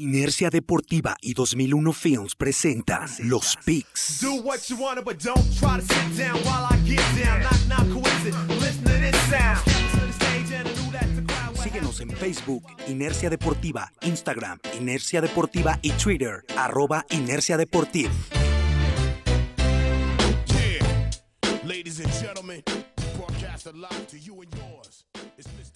Inercia Deportiva y 2001 Films presentan Los Picks. Síguenos en Facebook, Inercia Deportiva, Instagram, Inercia Deportiva y Twitter, arroba Inercia Deportiva.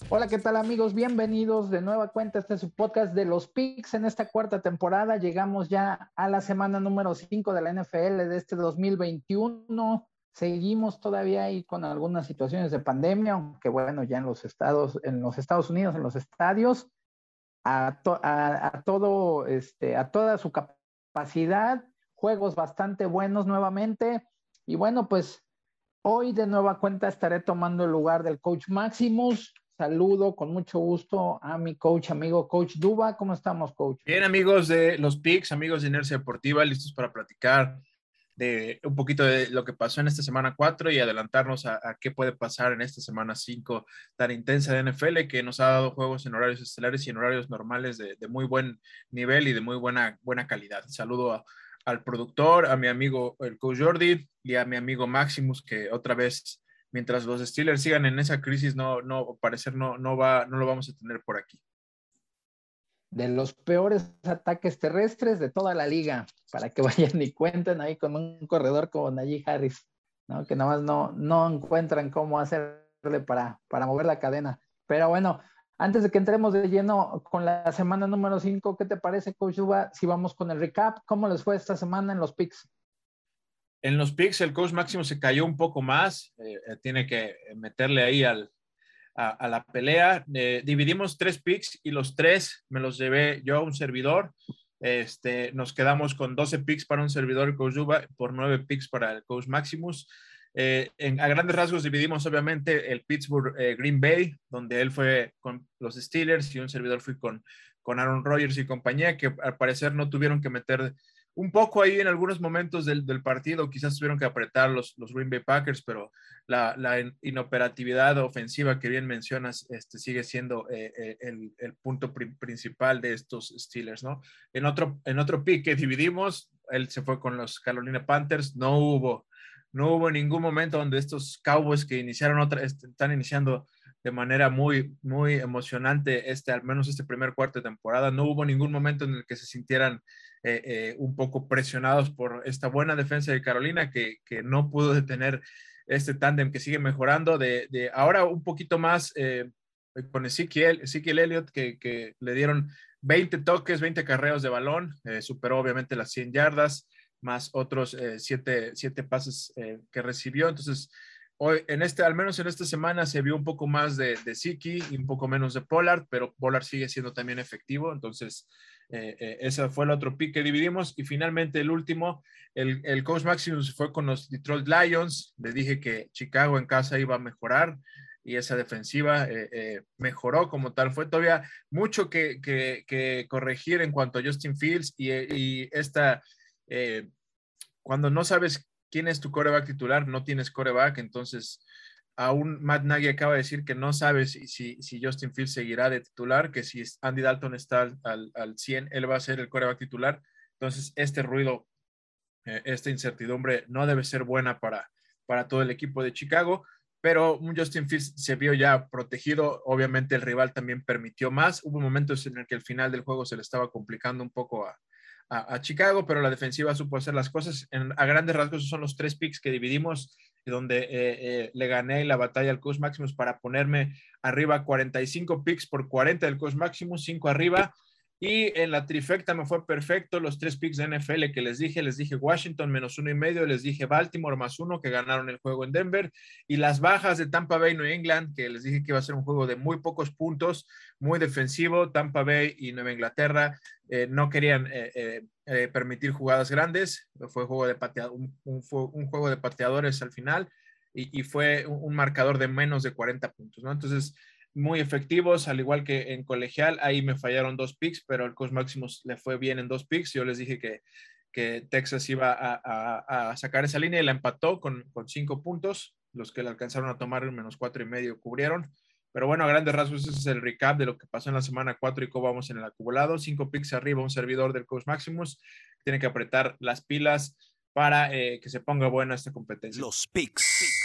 Hola, ¿qué tal amigos? Bienvenidos de nueva cuenta. Este es su podcast de los Picks en esta cuarta temporada. Llegamos ya a la semana número 5 de la NFL de este 2021. Seguimos todavía ahí con algunas situaciones de pandemia, aunque bueno, ya en los Estados, en los Estados Unidos, en los estadios, a, todo, este, a toda su capacidad, juegos bastante buenos nuevamente. Y bueno, pues Hoy de nueva cuenta estaré tomando el lugar del coach Maximus. Saludo con mucho gusto a mi coach amigo, coach Duba. ¿Cómo estamos, coach? Bien, amigos de los PICs, amigos de Inercia Deportiva, listos para platicar de un poquito de lo que pasó en esta semana 4 y adelantarnos a, qué puede pasar en esta semana 5 tan intensa de NFL que nos ha dado juegos en horarios estelares y en horarios normales de, de muy buen nivel y de muy buena, buena calidad. Saludo a, al productor, a mi amigo el coach Jordi y a mi amigo Maximus, que otra vez, mientras los Steelers sigan en esa crisis, no, no, parecer no, no, va, no lo vamos a tener por aquí. De los peores ataques terrestres de toda la liga, para que vayan y cuenten ahí con un corredor como Najee Harris, ¿no? que nada más no, no encuentran cómo hacerle para, para mover la cadena. Pero bueno, antes de que entremos de lleno con la semana número 5, ¿qué te parece, Coach Uba? Si vamos con el recap, ¿cómo les fue esta semana en los picks? En los picks, el coach máximo se cayó un poco más. Eh, eh, tiene que meterle ahí al, a, la pelea. Eh, dividimos tres picks y los tres me los llevé yo a un servidor. Este, nos quedamos con 12 picks para un servidor, el coach Uba, por 9 picks para el coach Maximus. Eh, en, a grandes rasgos dividimos obviamente el Pittsburgh eh, Green Bay, donde él fue con los Steelers y un servidor fui con, con Aaron Rodgers y compañía, que al parecer no tuvieron que meter un poco ahí en algunos momentos del, del partido, quizás tuvieron que apretar los, los Green Bay Packers, pero la, inoperatividad ofensiva que bien mencionas este, sigue siendo eh, el, el, punto principal de estos Steelers, ¿no? En otro, en otro pick que dividimos, él se fue con los Carolina Panthers, no hubo no hubo ningún momento donde estos Cowboys que iniciaron otra, están iniciando de manera muy, muy emocionante, este, al menos este primer cuarto de temporada, no hubo ningún momento en el que se sintieran eh, eh, un poco presionados por esta buena defensa de Carolina que, que no pudo detener este tándem que sigue mejorando, de, de, ahora un poquito más eh, con Ezequiel, Ezequiel Elliott, que, que, le dieron 20 toques, 20 carreos de balón, superó obviamente las 100 yardas, más otros eh, siete, siete, pases eh, que recibió. Entonces, hoy, en este, al menos en esta semana se vio un poco más de, de Siki y un poco menos de Pollard, pero Pollard sigue siendo también efectivo. Entonces, eh, ese fue el otro pick que dividimos. Y finalmente, el último, el, el coach Maximus fue con los Detroit Lions. Le dije que Chicago en casa iba a mejorar y esa defensiva mejoró como tal. Fue todavía mucho que, que, que, corregir en cuanto a Justin Fields y, y esta eh, cuando no sabes quién es tu coreback titular, no tienes coreback, entonces aún Matt Nagy acaba de decir que no sabes si, si Justin Fields seguirá de titular, que si Andy Dalton está al, al, 100, él va a ser el coreback titular. Entonces, este ruido, eh, esta incertidumbre no debe ser buena para, para todo el equipo de Chicago, pero Justin Fields se vio ya protegido. Obviamente, el rival también permitió más. Hubo momentos en el que el final del juego se le estaba complicando un poco a, a, Chicago, pero la defensiva supo hacer las cosas. A grandes rasgos, esos son los tres picks que dividimos, donde eh, eh, le gané la batalla al Coach Maximus para ponerme arriba 45 picks por 40 del Coach Maximus, 5 arriba. Y en la trifecta me fue perfecto los tres picks de NFL que les dije. Les dije Washington menos uno y medio, les dije Baltimore más uno que ganaron el juego en Denver. Y las bajas de Tampa Bay y New England, que les dije que iba a ser un juego de muy pocos puntos, muy defensivo. Tampa Bay y Nueva Inglaterra eh, no querían eh, eh, permitir jugadas grandes. Fue juego de un, un, juego de pateadores al final y, y fue un, un, marcador de menos de 40 puntos. ¿no? Entonces, muy efectivos, al igual que en colegial. Ahí me fallaron dos picks, pero el Cos Maximus le fue bien en dos picks. Yo les dije que, que Texas iba a, a, a, sacar esa línea y la empató con, con, cinco puntos. Los que le alcanzaron a tomar menos cuatro y medio cubrieron. Pero bueno, a grandes rasgos, ese es el recap de lo que pasó en la semana 4 y cómo vamos en el acumulado. Cinco picks arriba, un servidor del Coach Maximus. Tiene que apretar las pilas para eh, que se ponga buena esta competencia. Los picks.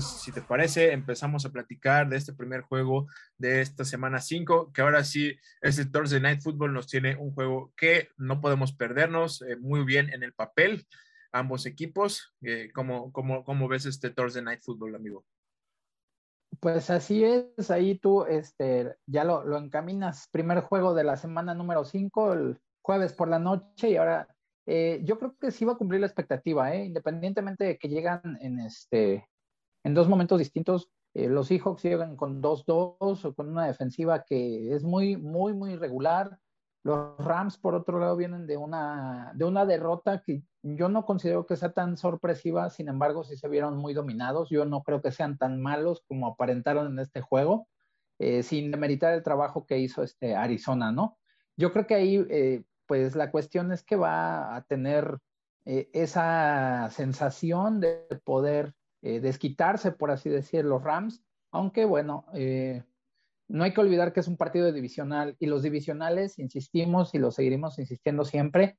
Si te parece, empezamos a platicar de este primer juego de esta semana 5, que ahora sí, este Thursday Night Football nos tiene un juego que no podemos perdernos eh, muy bien en el papel, ambos equipos. Eh, ¿cómo, cómo, cómo, ves este Thursday Night Football, amigo? Pues así es, ahí tú este, ya lo, lo encaminas. Primer juego de la semana número 5, el jueves por la noche, y ahora eh, yo creo que sí va a cumplir la expectativa, ¿eh? independientemente de que llegan en, este, en dos momentos distintos. Eh, los Seahawks llegan con 2-2 o con una defensiva que es muy, muy, muy regular. Los Rams, por otro lado, vienen de una, de una derrota que yo no considero que sea tan sorpresiva, sin embargo, sí se vieron muy dominados. Yo no creo que sean tan malos como aparentaron en este juego, sin demeritar el trabajo que hizo este Arizona, ¿no? Yo creo que ahí pues la cuestión es que va a tener eh, esa sensación de poder eh, desquitarse, por así decir, los Rams, aunque bueno, eh, no hay que olvidar que es un partido divisional y los divisionales, insistimos y lo seguiremos insistiendo siempre,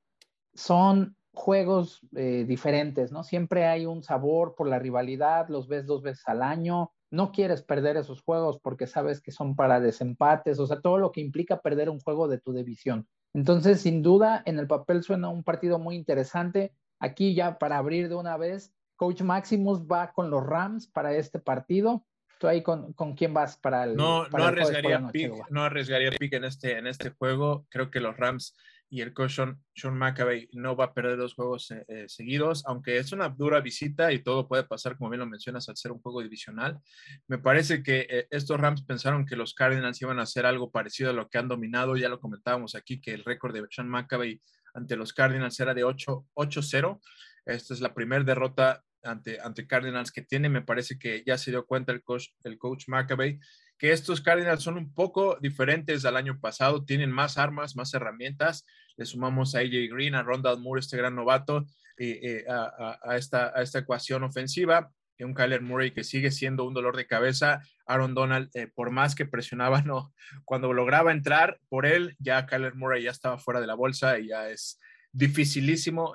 son juegos diferentes, ¿no? Siempre hay un sabor por la rivalidad, los ves dos veces al año, no quieres perder esos juegos porque sabes que son para desempates, o sea, todo lo que implica perder un juego de tu división. Entonces, sin duda, en el papel suena un partido muy interesante. Aquí ya para abrir de una vez, Coach Maximus va con los Rams para este partido. ¿Tú ahí con, con quién vas para el No, no arriesgaría pick, no arriesgaría pick en este, en este juego. Creo que los Rams y el coach Sean, Sean McAvey no va a perder dos juegos eh, eh, seguidos, aunque es una dura visita y todo puede pasar, como bien lo mencionas, al ser un juego divisional. Me parece que eh, estos Rams pensaron que los Cardinals iban a hacer algo parecido a lo que han dominado, ya lo comentábamos aquí, que el récord de Sean McAvey ante los Cardinals era de 8-0. Esta es la primera derrota ante, ante Cardinals que tiene, me parece que ya se dio cuenta el coach, el coach McAvey que estos Cardinals son un poco diferentes al año pasado, tienen más armas, más herramientas. Le sumamos a AJ Green, a Rondal Moore, este gran novato, eh, eh, a, esta, a esta ecuación ofensiva. Un Kyler Murray que sigue siendo un dolor de cabeza. Aaron Donald, eh, por más que presionaba, no, cuando lograba entrar por él, ya Kyler Murray ya estaba fuera de la bolsa y ya es dificilísimo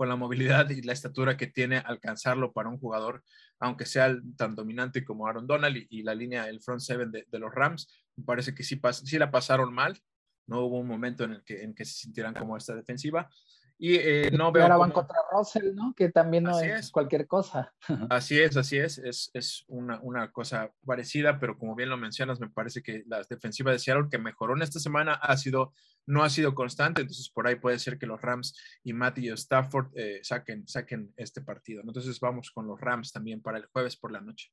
con la movilidad y la estatura que tiene alcanzarlo para un jugador, aunque sea tan dominante como Aaron Donald y, la línea, el front seven de, los Rams, me parece que sí, sí la pasaron mal, no hubo un momento en el que, en que se sintieran como esta defensiva. Y eh, no veo. Ahora van contra Russell, ¿no? Que también no es, cualquier cosa. Así es, así es. Es, es una, una, cosa parecida, pero como bien lo mencionas, me parece que la defensiva de Seattle que mejoró en esta semana ha sido, no ha sido constante. Entonces, por ahí puede ser que los Rams y Matthew Stafford eh, saquen, saquen este partido. Entonces, vamos con los Rams también para el jueves por la noche.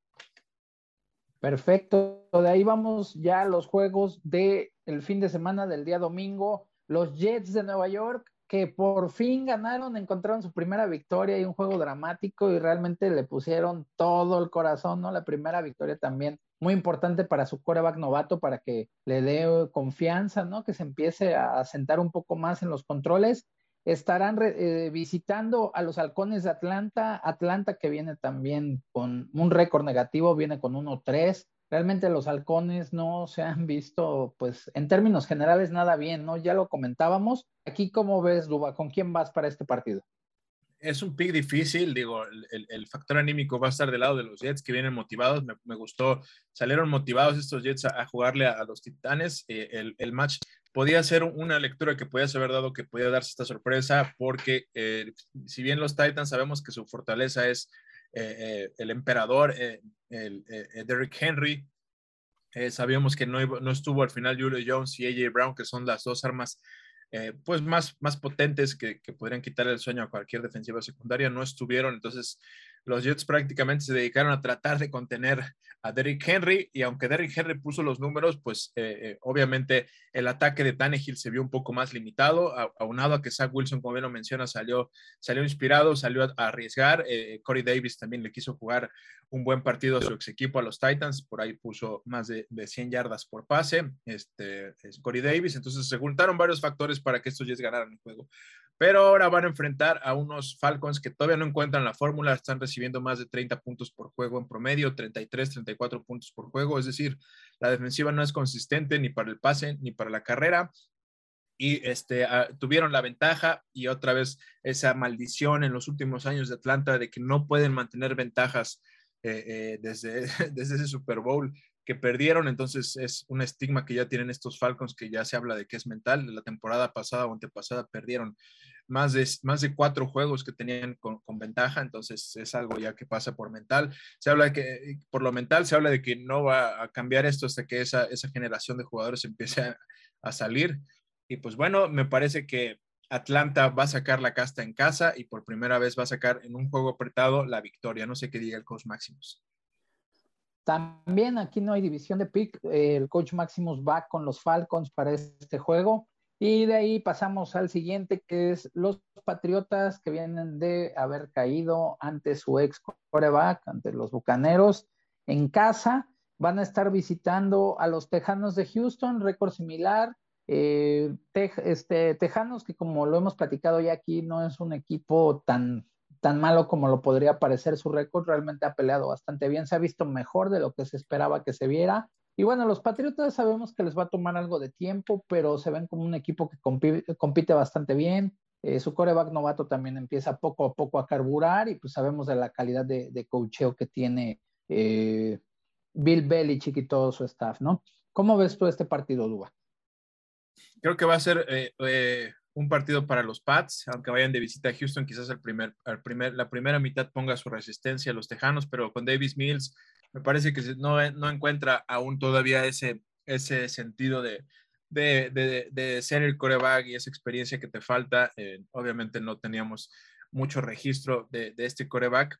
Perfecto. De ahí vamos ya a los juegos del el fin de semana del día domingo. Los Jets de Nueva York que por fin ganaron, encontraron su primera victoria y un juego dramático y realmente le pusieron todo el corazón, ¿no? La primera victoria también muy importante para su coreback novato para que le dé confianza, ¿no? Que se empiece a sentar un poco más en los controles. Estarán eh, visitando a los halcones de Atlanta, Atlanta que viene también con un récord negativo, viene con 1-3 realmente los halcones no se han visto, pues en términos generales, nada bien, ¿no? Ya lo comentábamos. Aquí, ¿cómo ves? ¿Con quién vas para este partido? Es un pick difícil, digo, el, factor anímico va a estar del lado de los Jets que vienen motivados. Me, gustó, salieron motivados estos Jets a, jugarle a, los Titanes. Eh, el, match podía ser una lectura que podías haber dado, que podía darse esta sorpresa, porque eh, si bien los Titans sabemos que su fortaleza es eh, el emperador, el, eh, Derrick Henry. Eh, sabíamos que no, no, estuvo al final Julio Jones y AJ Brown, que son las dos armas eh, pues más, más potentes que, que, podrían quitar el sueño a cualquier defensiva secundaria, no estuvieron. Entonces, los Jets prácticamente se dedicaron a tratar de contener a Derrick Henry y aunque Derrick Henry puso los números, pues eh, eh, obviamente el ataque de Tannehill se vio un poco más limitado, aunado a que Zach Wilson, como bien lo menciona, salió, salió inspirado, salió a, arriesgar. Eh, Corey Davis también le quiso jugar un buen partido a su ex equipo, a los Titans, por ahí puso más de, de 100 yardas por pase, este, es Corey Davis, entonces se juntaron varios factores para que estos Jets ganaran el juego. Pero ahora van a enfrentar a unos Falcons que todavía no encuentran la fórmula, están recibiendo más de 30 puntos por juego en promedio, 33, 34 puntos por juego, es decir, la defensiva no es consistente ni para el pase ni para la carrera. Y este, ah, tuvieron la ventaja y otra vez esa maldición en los últimos años de Atlanta de que no pueden mantener ventajas eh, eh, desde, desde ese Super Bowl que perdieron, entonces es un estigma que ya tienen estos Falcons que ya se habla de que es mental. La temporada pasada o antepasada perdieron más de, más de cuatro juegos que tenían con, ventaja, entonces es algo ya que pasa por mental. Se habla de que, por lo mental, se habla de que no va a cambiar esto hasta que esa, esa generación de jugadores empiece a, a salir. Y pues bueno, me parece que Atlanta va a sacar la casta en casa y por primera vez va a sacar en un juego apretado la victoria. No sé qué diga el coach Maximus. También aquí no hay división de pick. El coach Maximus va con los Falcons para este juego. Y de ahí pasamos al siguiente, que es los Patriotas que vienen de haber caído ante su ex coreback, ante los Bucaneros, en casa. Van a estar visitando a los Tejanos de Houston, récord similar. Eh, este, Tejanos, que como lo hemos platicado ya aquí, no es un equipo tan tan malo como lo podría parecer su récord, realmente ha peleado bastante bien, se ha visto mejor de lo que se esperaba que se viera. Y bueno, los Patriotas sabemos que les va a tomar algo de tiempo, pero se ven como un equipo que compite, bastante bien. Eh, su coreback novato también empieza poco a poco a carburar y pues sabemos de la calidad de, de coacheo que tiene eh, Bill Belichick y todo su staff, ¿no? ¿Cómo ves tú este partido, Duba? Creo que va a ser eh, un partido para los Pats, aunque vayan de visita a Houston, quizás el primer, el primer, la primera mitad ponga su resistencia a los Tejanos, pero con Davis Mills me parece que no, no encuentra aún todavía ese, ese sentido de, de, de, ser el coreback y esa experiencia que te falta. Eh, obviamente no teníamos mucho registro de, de este coreback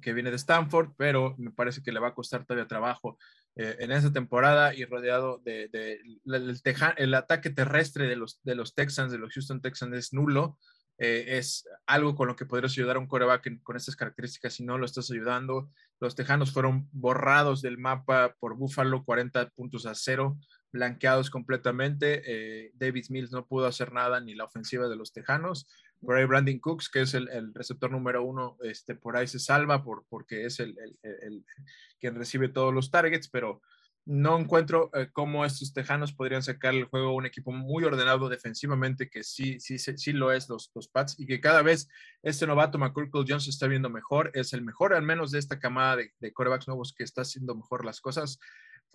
que viene de Stanford, pero me parece que le va a costar todavía trabajo eh, en esa temporada y rodeado de, el, ataque terrestre de los, de los Texans, de los Houston Texans es nulo. Eh, es algo con lo que podrías ayudar a un coreback con estas características si no lo estás ayudando. Los Tejanos fueron borrados del mapa por Buffalo, 40 puntos a cero, blanqueados completamente. Eh, David Mills no pudo hacer nada ni la ofensiva de los Tejanos. Por ahí Brandon Cooks, que es el, receptor número uno, este, por ahí se salva por, porque es el, el, quien recibe todos los targets, pero no encuentro eh, cómo estos Tejanos podrían sacar el juego un equipo muy ordenado defensivamente, que sí, sí, sí, lo es los, los Pats, y que cada vez este novato McCurkle Jones está viendo mejor, es el mejor al menos de esta camada de, de corebacks nuevos que está haciendo mejor las cosas,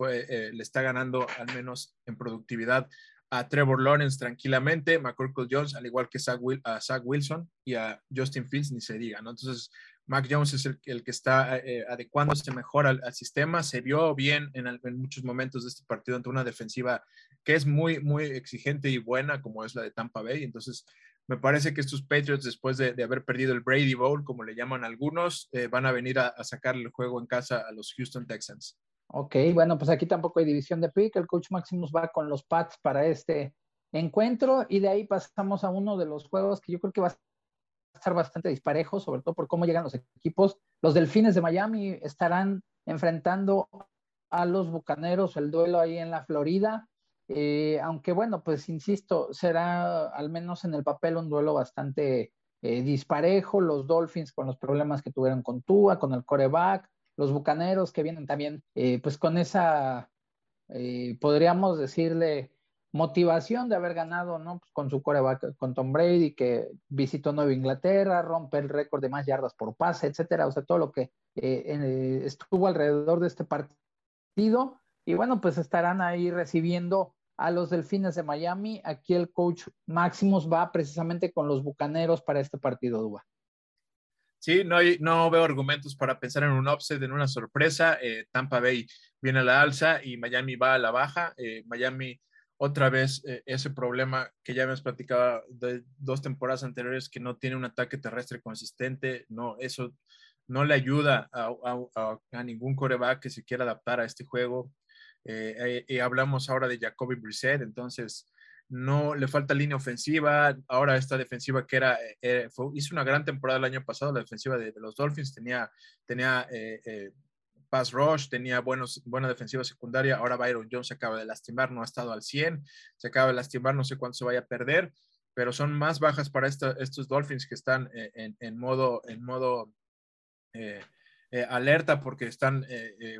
eh, le está ganando al menos en productividad a Trevor Lawrence tranquilamente, McCorkle Jones, al igual que a Zach Wilson y a Justin Fields, ni se diga, ¿no? Entonces, Mac Jones es el, que está eh, adecuándose mejor al, sistema, se vio bien en, muchos momentos de este partido ante una defensiva que es muy, muy exigente y buena, como es la de Tampa Bay, entonces me parece que estos Patriots, después de, haber perdido el Brady Bowl, como le llaman algunos, eh, van a venir a, a sacarle el juego en casa a los Houston Texans. Ok, bueno, pues aquí tampoco hay división de pick. El coach Maximus va con los Pats para este encuentro y de ahí pasamos a uno de los juegos que yo creo que va a estar bastante disparejo, sobre todo por cómo llegan los equipos. Los Delfines de Miami estarán enfrentando a los Bucaneros, el duelo ahí en la Florida. Eh, aunque bueno, pues insisto, será al menos en el papel un duelo bastante eh, disparejo. Los Dolphins con los problemas que tuvieron con Tua, con el coreback, los Bucaneros que vienen también, eh, pues con esa, eh, podríamos decirle, motivación de haber ganado, ¿no? Pues con su coreback, con Tom Brady, que visitó Nueva Inglaterra, rompe el récord de más yardas por pase, etcétera, o sea, todo lo que eh, estuvo alrededor de este partido. Y bueno, pues estarán ahí recibiendo a los Delfines de Miami. Aquí el coach Maximus va precisamente con los Bucaneros para este partido, Duba. Sí, no, hay, no veo argumentos para pensar en un offset, en una sorpresa. Eh, Tampa Bay viene a la alza y Miami va a la baja. Eh, Miami otra vez eh, ese problema que ya hemos platicado de dos temporadas anteriores que no tiene un ataque terrestre consistente. No, eso no le ayuda a, a, ningún coreback que se quiera adaptar a este juego. y hablamos ahora de Jacoby Brissett, entonces no le falta línea ofensiva, ahora esta defensiva que era, eh, hizo una gran temporada el año pasado, la defensiva de, los Dolphins tenía, tenía eh, eh, pass rush, tenía buenos, buena defensiva secundaria, ahora Byron Jones se acaba de lastimar, no ha estado al 100, se acaba de lastimar, no sé cuánto se vaya a perder, pero son más bajas para estos Dolphins que están eh, en, modo, en modo eh, alerta porque están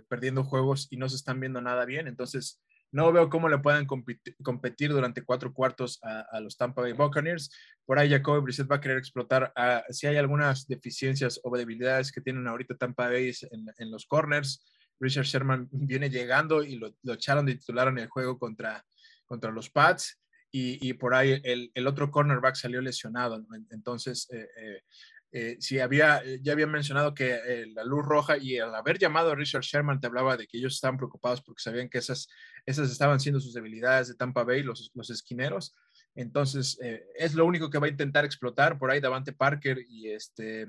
perdiendo juegos y no se están viendo nada bien. Entonces, no veo cómo le puedan competir, durante cuatro cuartos a, los Tampa Bay Buccaneers. Por ahí Jacoby Brissett va a querer explotar si hay algunas deficiencias o debilidades que tienen ahorita Tampa Bay en, los corners. Richard Sherman viene llegando y lo, echaron de titular el juego contra, contra los Pats. Y, por ahí el, otro cornerback salió lesionado. Entonces, eh, eh, eh, si había, eh, ya había mencionado que eh, la luz roja y al haber llamado a Richard Sherman te hablaba de que ellos estaban preocupados porque sabían que esas, esas estaban siendo sus debilidades de Tampa Bay, los, los esquineros. Entonces, es lo único que va a intentar explotar por ahí Davante Parker y, este,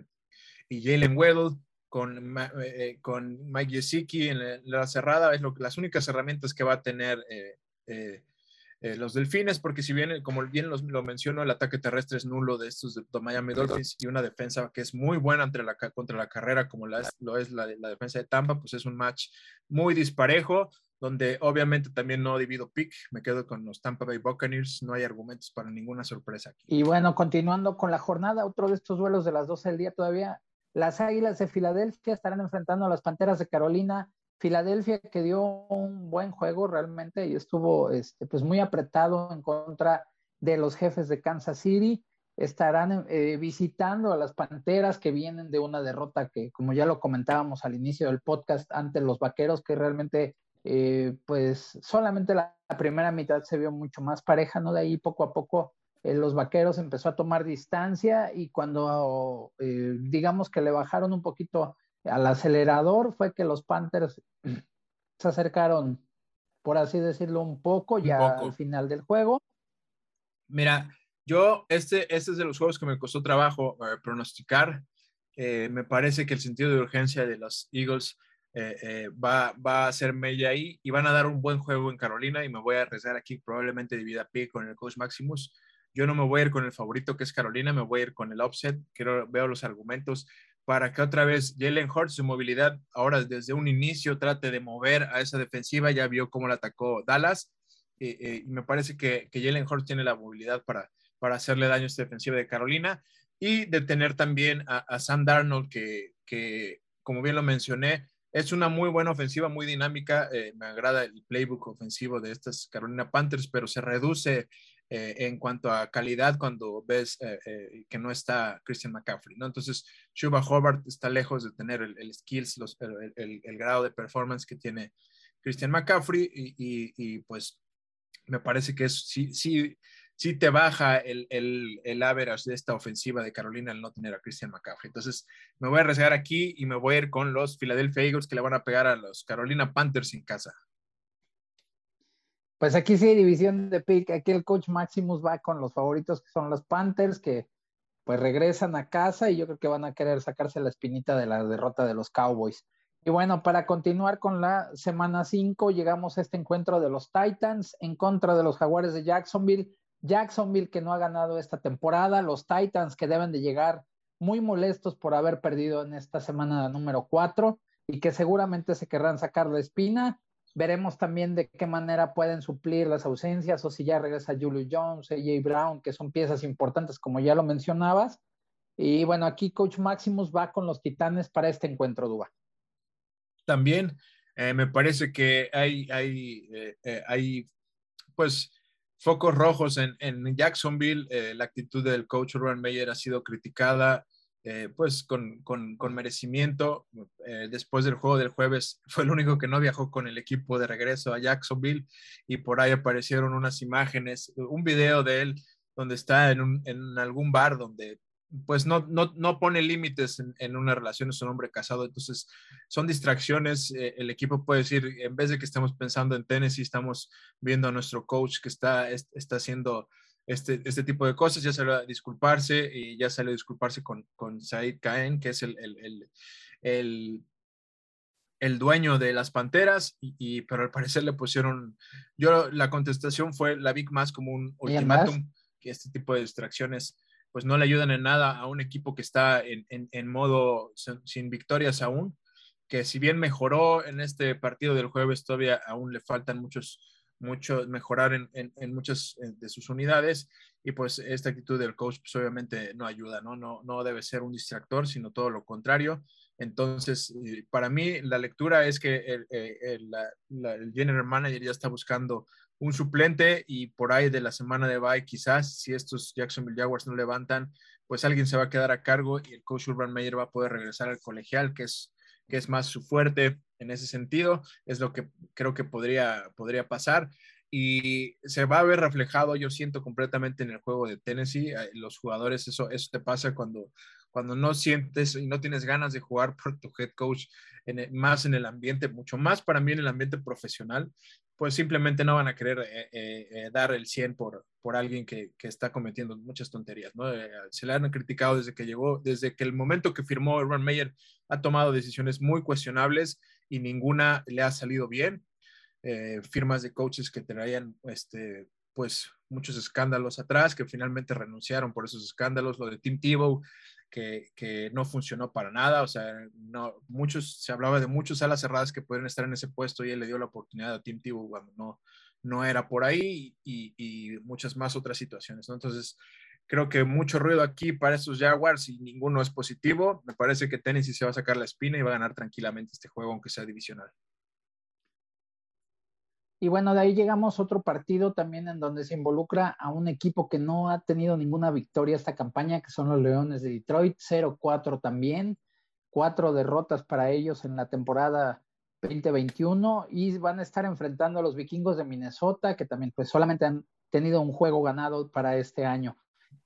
y Jalen Weddle con, con Mike Gesicki en la, cerrada, es lo, las únicas herramientas que va a tener eh, los delfines, porque si bien, como bien lo menciono, el ataque terrestre es nulo de estos de Miami Dolphins y una defensa que es muy buena entre la, contra la carrera, como la, lo es la, la, defensa de Tampa, pues es un match muy disparejo, donde obviamente también no divido pick, me quedo con los Tampa Bay Buccaneers, no hay argumentos para ninguna sorpresa aquí. Y bueno, continuando con la jornada, otro de estos duelos de las 12 del día todavía, las Águilas de Filadelfia estarán enfrentando a las Panteras de Carolina Filadelfia que dio un buen juego realmente y estuvo este, pues muy apretado en contra de los jefes de Kansas City. Estarán eh, visitando a las Panteras que vienen de una derrota que, como ya lo comentábamos al inicio del podcast, ante los Vaqueros, que realmente, eh, pues solamente la, primera mitad se vio mucho más pareja, ¿no? De ahí poco a poco eh, los Vaqueros empezó a tomar distancia y cuando, digamos que le bajaron un poquito al acelerador fue que los Panthers se acercaron, por así decirlo, un poco ya al final del juego. Mira, yo, este, este es de los juegos que me costó trabajo eh, pronosticar. Eh, me parece que el sentido de urgencia de los Eagles eh, va, va, a ser media ahí y van a dar un buen juego en Carolina y me voy a arriesgar aquí probablemente divida pie con el coach Maximus. Yo no me voy a ir con el favorito que es Carolina, me voy a ir con el offset. Quiero, veo los argumentos para que otra vez Jalen Hurts, su movilidad, ahora desde un inicio trate de mover a esa defensiva. Ya vio cómo la atacó Dallas. y me parece que, que Jalen Hurts tiene la movilidad para, para hacerle daño a esta defensiva de Carolina y de tener también a, Sam Darnold, que, que, como bien lo mencioné, es una muy buena ofensiva, muy dinámica. Eh, me agrada el playbook ofensivo de estas Carolina Panthers, pero se reduce eh, en cuanto a calidad cuando ves eh, eh, que no está Christian McCaffrey, ¿no? Entonces, Shuba Hobart está lejos de tener el, skills, el, grado de performance que tiene Christian McCaffrey y, y, pues me parece que es, sí, sí, sí te baja el, el, el, average de esta ofensiva de Carolina al no tener a Christian McCaffrey. Entonces, me voy a arriesgar aquí y me voy a ir con los Philadelphia Eagles que le van a pegar a los Carolina Panthers en casa. Pues aquí sí división de pick. Aquí el coach Maximus va con los favoritos que son los Panthers, que pues regresan a casa y yo creo que van a querer sacarse la espinita de la derrota de los Cowboys. Y bueno, para continuar con la semana 5, llegamos a este encuentro de los Titans en contra de los Jaguares de Jacksonville. Jacksonville que no ha ganado esta temporada, los Titans que deben de llegar muy molestos por haber perdido en esta semana número 4 y que seguramente se querrán sacar la espina Veremos también de qué manera pueden suplir las ausencias o si ya regresa Julio Jones, AJ Brown, que son piezas importantes, como ya lo mencionabas. Y bueno, aquí Coach Maximus va con los Titanes para este encuentro, Duba. También eh, me parece que hay, hay, eh, eh, hay pues, focos rojos en, en Jacksonville. la actitud del coach Urban Meyer ha sido criticada eh, pues con, con, con merecimiento. Eh, después del juego del jueves fue el único que no viajó con el equipo de regreso a Jacksonville y por ahí aparecieron unas imágenes, un video de él donde está en, un, en algún bar donde pues no, no, no pone límites en, una relación, es un hombre casado, entonces son distracciones, eh, el equipo puede decir, en vez de que estemos pensando en Tennessee, estamos viendo a nuestro coach que está, está haciendo este, este tipo de cosas, ya salió a disculparse y ya salió a disculparse con, con Said Caen, que es el, el, el, el, dueño de las Panteras, y, pero al parecer le pusieron, yo la contestación fue, la vi más como un ultimátum, que este tipo de distracciones pues no le ayudan en nada a un equipo que está en, en, en modo sin victorias aún, que si bien mejoró en este partido del jueves, todavía aún le faltan muchos mucho, mejorar en, en, muchas de sus unidades y pues esta actitud del coach pues obviamente no ayuda, ¿no? No, no debe ser un distractor, sino todo lo contrario. Entonces, eh, para mí la lectura es que el, el, el general manager ya está buscando un suplente y por ahí de la semana de bye quizás si estos Jacksonville Jaguars no levantan, pues alguien se va a quedar a cargo y el coach Urban Meyer va a poder regresar al colegial, que es, que es más su fuerte en ese sentido, es lo que creo que podría, podría pasar y se va a ver reflejado, yo siento completamente en el juego de Tennessee, eh, los jugadores, eso, eso te pasa cuando, cuando no sientes y no tienes ganas de jugar por tu head coach, en más en el ambiente, mucho más para mí en el ambiente profesional, pues simplemente no van a querer eh, eh, dar el 100 por, por alguien que, que, está cometiendo muchas tonterías, ¿no? se le han criticado desde que llegó, desde que el momento que firmó Urban Meyer ha tomado decisiones muy cuestionables y ninguna le ha salido bien. firmas de coaches que traían, este, pues, muchos escándalos atrás, que finalmente renunciaron por esos escándalos, lo de Tim Tebow, que, no funcionó para nada. O sea, no, muchos, se hablaba de muchos alas cerradas que pueden estar en ese puesto y él le dio la oportunidad a Tim Tebow cuando no, no era por ahí y, muchas más otras situaciones. Entonces, creo que mucho ruido aquí para estos Jaguars y ninguno es positivo. Me parece que Tennessee se va a sacar la espina y va a ganar tranquilamente este juego, aunque sea divisional. Y bueno, de ahí llegamos a otro partido también en donde se involucra a un equipo que no ha tenido ninguna victoria esta campaña, que son los Leones de Detroit, 0-4 también, cuatro derrotas para ellos en la temporada 2021 y van a estar enfrentando a los vikingos de Minnesota, que también pues solamente han tenido un juego ganado para este año.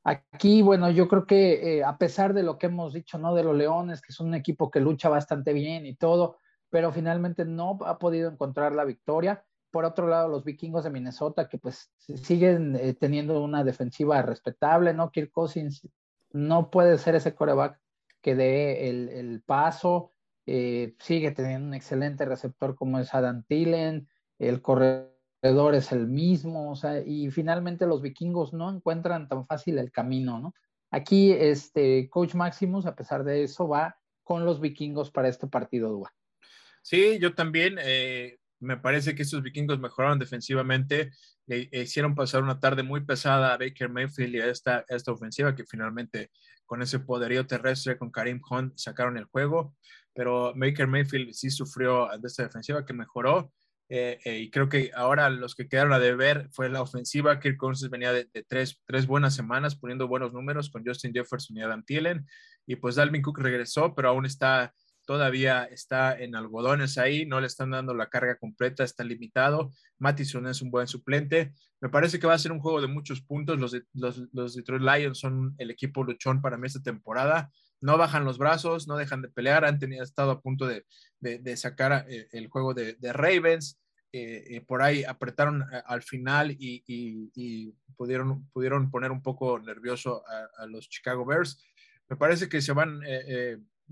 Aquí, bueno, yo creo que eh, a pesar de lo que hemos dicho, ¿no? De los Leones, que es un equipo que lucha bastante bien y todo, pero finalmente no ha podido encontrar la victoria por otro lado, los vikingos de Minnesota, que pues siguen eh, teniendo una defensiva respetable, ¿no? Kirk Cousins no puede ser ese coreback que dé el, paso, eh, sigue teniendo un excelente receptor como es Adam Thielen, el corredor es el mismo, o sea, y finalmente los vikingos no encuentran tan fácil el camino, ¿no? Aquí, este, Coach Maximus, a pesar de eso, va con los vikingos para este partido, Dua. Sí, yo también. Eh, me parece que estos vikingos mejoraron defensivamente, le hicieron pasar una tarde muy pesada a Baker Mayfield y a esta, esta ofensiva que finalmente con ese poderío terrestre con Karim Hunt sacaron el juego, pero Baker Mayfield sí sufrió de esta defensiva que mejoró. Eh, eh, y creo que ahora los que quedaron a deber fue la ofensiva. Kirk Cousins venía de, tres, tres, buenas semanas poniendo buenos números con Justin Jefferson y Adam Thielen. Y pues Dalvin Cook regresó, pero aún está todavía está en algodones ahí, no le están dando la carga completa, está limitado. Mattison es un buen suplente. Me parece que va a ser un juego de muchos puntos. Los, los, Detroit Lions son el equipo luchón para mí esta temporada. No bajan los brazos, no dejan de pelear. Han tenido, estado a punto de, sacar eh, el juego de, Ravens. Eh, eh, por ahí apretaron al final y, pudieron, pudieron poner un poco nervioso a, los Chicago Bears. Me parece que se van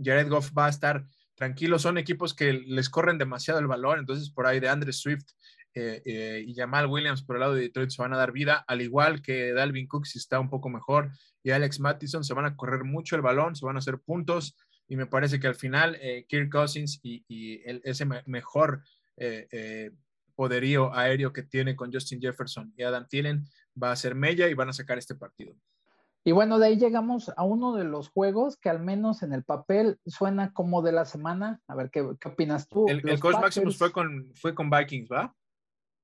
Jared Goff va a estar tranquilo. Son equipos que les corren demasiado el balón, entonces por ahí de Andre Swift eh, eh, y Jamal Williams por el lado de Detroit se van a dar vida, al igual que Dalvin Cook si está un poco mejor y Alex Mattison se van a correr mucho el balón, se van a hacer puntos y me parece que al final eh, Kirk Cousins y, ese mejor poderío aéreo que tiene con Justin Jefferson y Adam Thielen va a ser mella y van a sacar este partido. Y bueno, de ahí llegamos a uno de los juegos que al menos en el papel suena como de la semana. A ver, ¿qué, opinas tú? El, coach Maximus fue con, fue con Vikings, ¿va?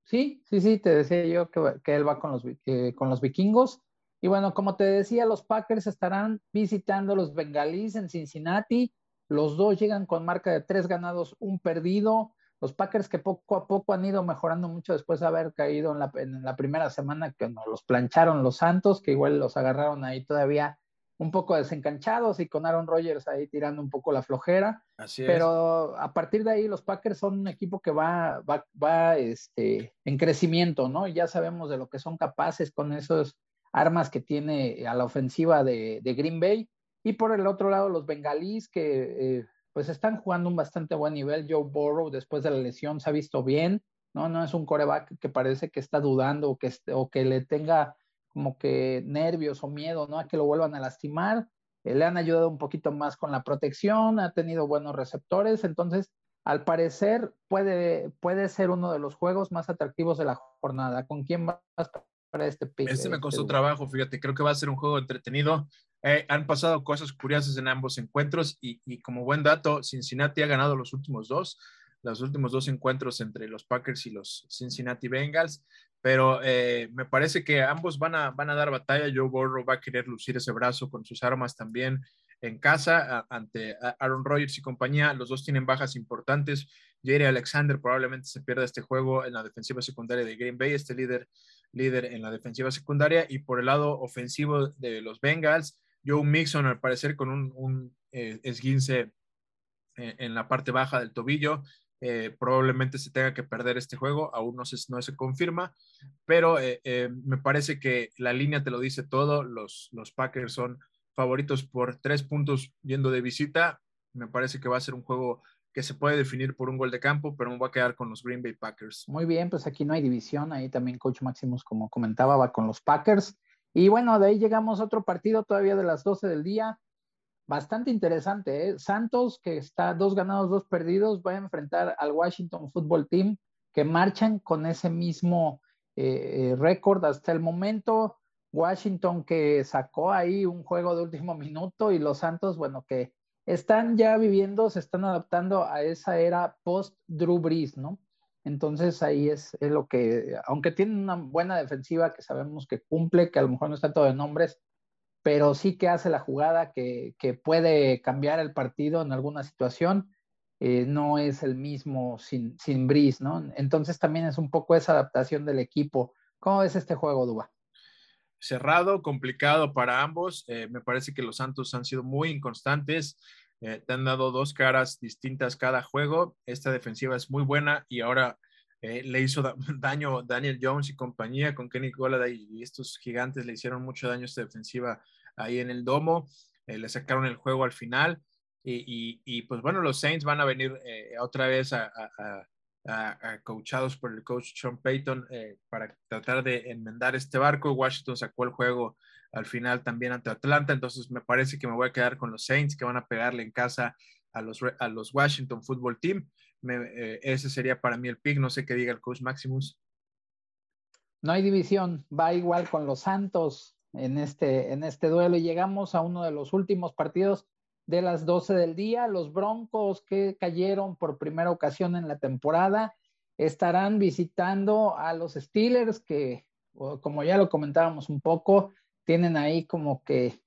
Sí, sí, sí, te decía yo que, que él va con los, eh, con los vikingos. Y bueno, como te decía, los Packers estarán visitando los bengalíes en Cincinnati. Los dos llegan con marca de tres ganados, un perdido los Packers que poco a poco han ido mejorando mucho después de haber caído en la, en la primera semana que nos los plancharon los Santos, que igual los agarraron ahí todavía un poco desencanchados y con Aaron Rodgers ahí tirando un poco la flojera. Así es. Pero a partir de ahí los Packers son un equipo que va, va, va este, en crecimiento, ¿no? Ya sabemos de lo que son capaces con esas armas que tiene a la ofensiva de, de Green Bay. Y por el otro lado, los bengalíes que eh, pues están jugando un bastante buen nivel. Joe Burrow después de la lesión se ha visto bien, ¿no? No es un coreback que parece que está dudando o que, o que le tenga como que nervios o miedo, ¿no? A que lo vuelvan a lastimar. Eh, le han ayudado un poquito más con la protección, ha tenido buenos receptores, entonces al parecer puede, puede ser uno de los juegos más atractivos de la jornada. ¿Con quién vas para este pick? Este me este, costó trabajo, fíjate, creo que va a ser un juego entretenido. Eh, han pasado cosas curiosas en ambos encuentros y, como buen dato, Cincinnati ha ganado los últimos dos, los últimos dos encuentros entre los Packers y los Cincinnati Bengals, pero eh, me parece que ambos van a, van a dar batalla. Joe Burrow va a querer lucir ese brazo con sus armas también en casa ante Aaron Rodgers y compañía. Los dos tienen bajas importantes. Jerry Alexander probablemente se pierda este juego en la defensiva secundaria de Green Bay, este líder, líder en la defensiva secundaria. Y por el lado ofensivo de los Bengals, Joe Mixon, al parecer, con un, eh, esguince eh, en la parte baja del tobillo. Eh, probablemente se tenga que perder este juego, aún no se, confirma, pero me parece que la línea te lo dice todo, los, Packers son favoritos por tres puntos yendo de visita. Me parece que va a ser un juego que se puede definir por un gol de campo, pero me voy a quedar con los Green Bay Packers. Muy bien, pues aquí no hay división. Ahí también Coach Maximus, como comentaba, va con los Packers. Y bueno, de ahí llegamos a otro partido todavía de las 12 del día. Bastante interesante. ¿eh? Santos, que está dos ganados, dos perdidos, va a enfrentar al Washington Football Team, que marchan con ese mismo eh, eh récord hasta el momento. Washington que sacó ahí un juego de último minuto y los Santos, bueno, que están ya viviendo, se están adaptando a esa era post Drew Brees, ¿no? Entonces ahí es, lo que, aunque tienen una buena defensiva que sabemos que cumple, que a lo mejor no está todo de nombres, pero sí que hace la jugada que, puede cambiar el partido en alguna situación, eh, no es el mismo sin, sin Breeze, ¿no? Entonces también es un poco esa adaptación del equipo. ¿Cómo ves este juego, Duba? cerrado, complicado para ambos. Eh, me parece que los Santos han sido muy inconstantes. Eh, te han dado dos caras distintas cada juego. Esta defensiva es muy buena y ahora eh, le hizo daño Daniel Jones y compañía con Kenny Golladay y estos gigantes le hicieron mucho daño a esta defensiva ahí en el domo. le sacaron el juego al final. Y, pues bueno, los Saints van a venir otra vez a, coachados por el coach Sean Payton eh, para tratar de enmendar este barco. Washington sacó el juego al final también ante Atlanta, entonces me parece que me voy a quedar con los Saints que van a pegarle en casa a los, a los Washington Football Team. Eh, ese sería para mí el pick, no sé qué diga el coach Maximus. No hay división, va igual con los Santos en este, en este duelo y llegamos a uno de los últimos partidos de las 12 del día. Los Broncos que cayeron por primera ocasión en la temporada estarán visitando a los Steelers que, como ya lo comentábamos un poco, tienen ahí como que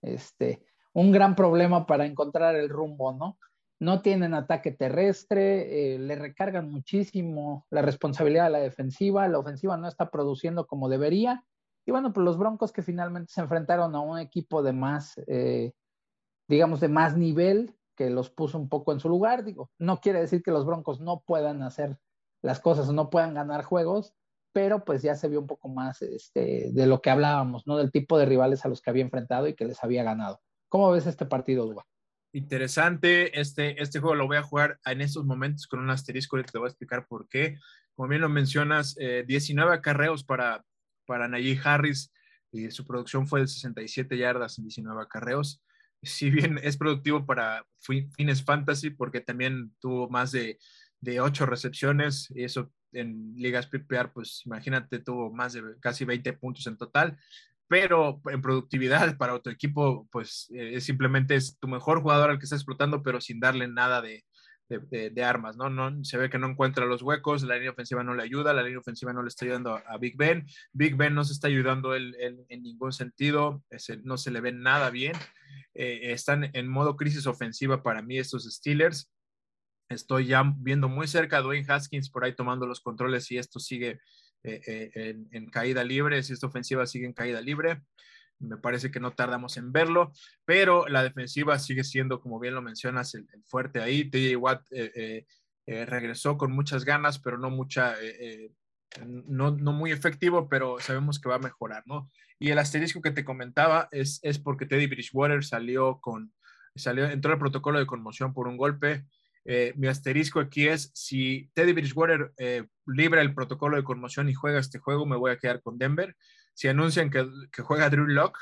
este, un gran problema para encontrar el rumbo, ¿no? No tienen ataque terrestre, eh, le recargan muchísimo la responsabilidad a la defensiva, la ofensiva no está produciendo como debería. Y bueno, pues los Broncos que finalmente se enfrentaron a un equipo de más eh, digamos, de más nivel que los puso un poco en su lugar. Digo, no quiere decir que los Broncos no puedan hacer las cosas o no puedan ganar juegos, pero pues ya se vio un poco más este, de lo que hablábamos, ¿no? Del tipo de rivales a los que había enfrentado y que les había ganado. ¿Cómo ves este partido, Duba? Interesante, este, este juego lo voy a jugar en estos momentos con un asterisco y te voy a explicar por qué. Como bien lo mencionas, 19 eh, acarreos para, para Najee Harris y su producción fue de 67 yardas en 19 acarreos si bien es productivo para fines fantasy, porque también tuvo más de, de 8 recepciones, y eso en ligas PPR, pues imagínate, tuvo más de casi 20 puntos en total, pero en productividad para otro equipo, pues eh, simplemente es tu mejor jugador al que está explotando, pero sin darle nada de, de, armas, ¿no? ¿no? Se ve que no encuentra los huecos, la línea ofensiva no le ayuda, la línea ofensiva no le está ayudando a, Big Ben, Big Ben no se está ayudando él, en ningún sentido, no se le ve nada bien, eh, están en modo crisis ofensiva para mí estos Steelers. Estoy ya viendo muy cerca a Dwayne Haskins por ahí tomando los controles y esto sigue eh, eh, en, caída libre, si esta ofensiva sigue en caída libre me parece que no tardamos en verlo, pero la defensiva sigue siendo, como bien lo mencionas, el, fuerte ahí. TJ Watt eh, regresó con muchas ganas, pero no mucha, no, no, muy efectivo, pero sabemos que va a mejorar, ¿no? Y el asterisco que te comentaba es, es porque Teddy Bridgewater salió con, salió, entró al protocolo de conmoción por un golpe. Mi asterisco aquí es, si Teddy Bridgewater libra el protocolo de conmoción y juega este juego, me voy a quedar con Denver si anuncian que, juega Drew Locke,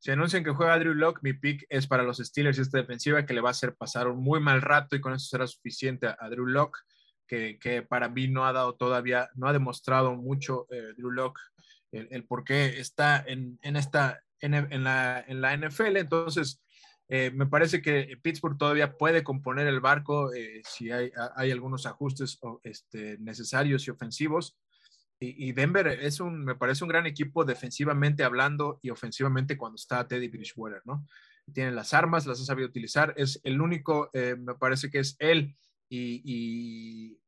Si anuncian que juega Drew Locke, mi pick es para los Steelers esta defensiva que le va a hacer pasar un muy mal rato y con eso será suficiente a, Drew Locke, que, que, para mí no ha dado todavía, no ha demostrado mucho eh, Drew Locke el, por qué está en, en esta, en, la, en la NFL. Entonces, eh, me parece que Pittsburgh todavía puede componer el barco eh, si hay, hay, algunos ajustes este, necesarios y ofensivos. Y, Denver es un, me parece un gran equipo defensivamente hablando y ofensivamente cuando está Teddy Bridgewater, ¿no? Tiene las armas, las ha sabido utilizar, es el único, eh, me parece que es él y,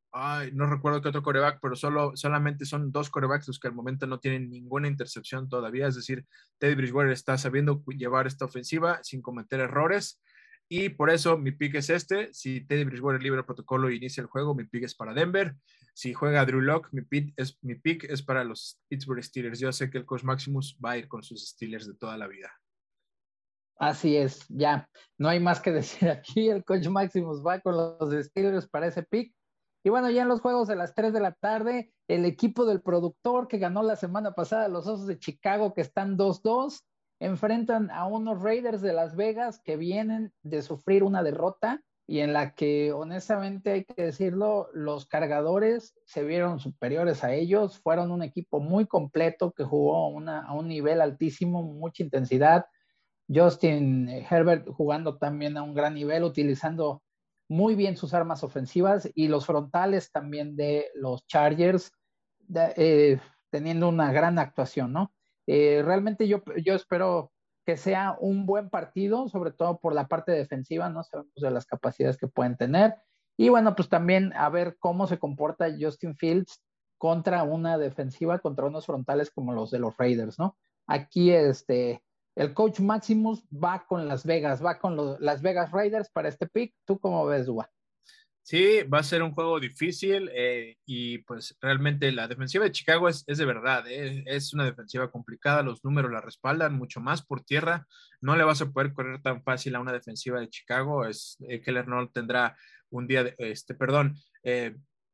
no recuerdo qué otro coreback, pero solo, solamente son dos corebacks los que al momento no tienen ninguna intercepción todavía, es decir, Teddy Bridgewater está sabiendo llevar esta ofensiva sin cometer errores y por eso mi pick es este. Si Teddy Bridgewater libra el protocolo e inicia el juego, mi pick es para Denver. Si juega Drew Locke, mi pick, es, mi pick es para los Pittsburgh Steelers. Yo sé que el coach Maximus va a ir con sus Steelers de toda la vida. Así es, ya. No hay más que decir aquí. El coach Maximus va con los Steelers para ese pick. Y bueno, ya en los juegos de las 3 de la tarde, el equipo del productor que ganó la semana pasada, los Osos de Chicago, que están 2-2, enfrentan a unos Raiders de Las Vegas que vienen de sufrir una derrota y en la que honestamente hay que decirlo, los cargadores se vieron superiores a ellos, fueron un equipo muy completo que jugó a un nivel altísimo, mucha intensidad. Justin Herbert jugando también a un gran nivel, utilizando muy bien sus armas ofensivas y los frontales también de los Chargers, eh, teniendo una gran actuación, ¿no? Eh, realmente yo, yo espero que sea un buen partido, sobre todo por la parte defensiva, ¿no? Sabemos de las capacidades que pueden tener. Y bueno, pues también a ver cómo se comporta Justin Fields contra una defensiva, contra unos frontales como los de los Raiders, ¿no? Aquí este, el coach Maximus va con Las Vegas, va con los, Las Vegas Raiders para este pick. ¿Tú cómo ves, Dua? Sí, va a ser un juego difícil eh, y pues realmente la defensiva de Chicago es, de verdad, eh, es una defensiva complicada, los números la respaldan mucho más por tierra, no le vas a poder correr tan fácil a una defensiva de Chicago, es eh, Keller no tendrá un día, de, este, perdón,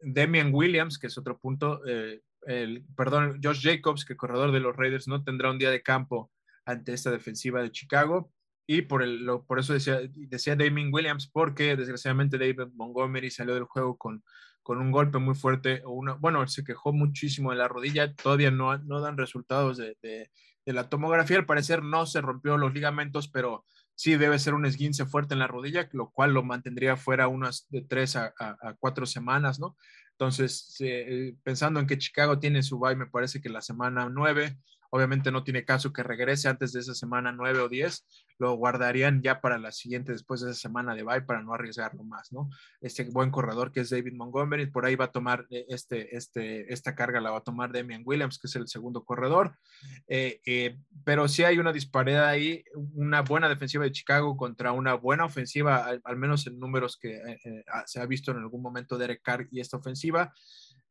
Demian Williams, que es otro punto, el, perdón, Josh Jacobs, que corredor de los Raiders, no tendrá un día de campo ante esta defensiva de Chicago y por, el, por eso decía, decía Damien Williams, porque desgraciadamente David Montgomery salió del juego con, con un golpe muy fuerte, o una, bueno, se quejó muchísimo de la rodilla, todavía no, no dan resultados de, de, la tomografía, al parecer no se rompió los ligamentos, pero sí debe ser un esguince fuerte en la rodilla, lo cual lo mantendría fuera unas de tres a, cuatro semanas, ¿no? Entonces, eh, pensando en que Chicago tiene su bye, me parece que la semana nueve, obviamente no tiene caso que regrese antes de esa semana nueve o diez, lo guardarían ya para la siguiente, después de esa semana de bye, para no arriesgarlo más, ¿no? Este buen corredor que es David Montgomery, por ahí va a tomar eh, este, este, esta carga, la va a tomar Damian Williams, que es el segundo corredor, eh, eh, pero sí hay una disparidad ahí, una buena defensiva de Chicago contra una buena ofensiva, al, menos en números que se ha visto en algún momento de Derek Carr y esta ofensiva,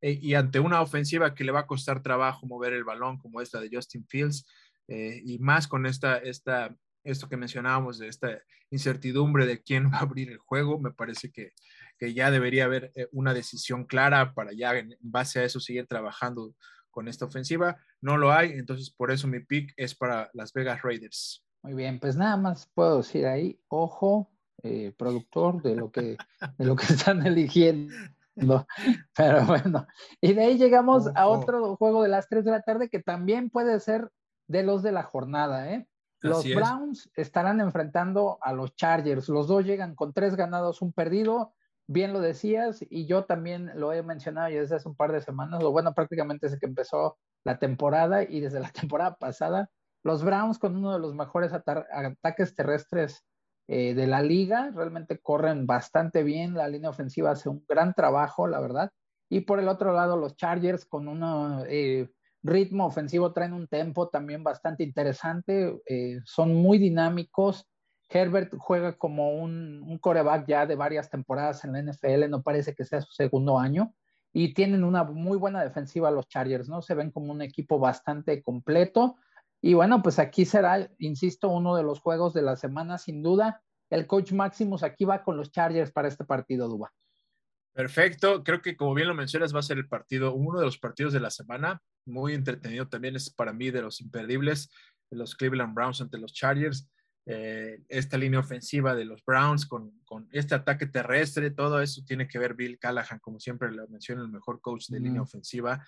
y ante una ofensiva que le va a costar trabajo mover el balón, como esta de Justin Fields, y más con esta, esta esto que mencionábamos de esta incertidumbre de quién va a abrir el juego, me parece que, que ya debería haber eh, una decisión clara para ya en base a eso seguir trabajando con esta ofensiva. No lo hay, entonces por eso mi pick es para Las Vegas Raiders. Muy bien, pues nada más puedo decir ahí, ojo, eh, productor de lo que, de lo que están eligiendo. Pero bueno, y de ahí llegamos a otro juego de las 3 de la tarde que también puede ser de los de la jornada, ¿eh? Los Browns estarán enfrentando a los Chargers. Los dos llegan con tres ganados, un perdido. Bien lo decías, y yo también lo he mencionado ya desde hace un par de semanas, o bueno, prácticamente desde que empezó la temporada y desde la temporada pasada. Los Browns con uno de los mejores ataques terrestres eh, de la liga, realmente corren bastante bien, la línea ofensiva hace un gran trabajo, la verdad. Y por el otro lado, los Chargers con uno, eh, ritmo ofensivo, traen un tempo también bastante interesante, eh, son muy dinámicos. Herbert juega como un, un, coreback ya de varias temporadas en la NFL, no parece que sea su segundo año, y tienen una muy buena defensiva los Chargers, ¿no? Se ven como un equipo bastante completo. Y bueno, pues aquí será, insisto, uno de los juegos de la semana, sin duda. El coach Maximus aquí va con los Chargers para este partido, Duba. Perfecto, creo que como bien lo mencionas, va a ser el partido, uno de los partidos de la semana, muy entretenido también, es para mí de los imperdibles. los Cleveland Browns ante los Chargers. Eh, esta línea ofensiva de los Browns con, con, este ataque terrestre, todo eso tiene que ver Bill Callahan, como siempre lo menciona, el mejor coach de línea ofensiva,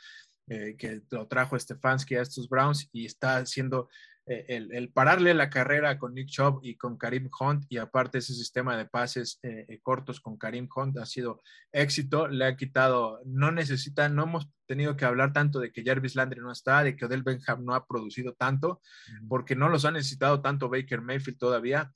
eh, que lo trajo Stefanski a estos Browns y está haciendo eh, el, pararle la carrera con Nick Chubb y con Karim Hunt y aparte ese sistema de pases eh, cortos con Karim Hunt ha sido éxito, le ha quitado, no necesita, no hemos tenido que hablar tanto de que Jarvis Landry no está, de que Odell Benham no ha producido tanto, porque no los ha necesitado tanto Baker Mayfield todavía.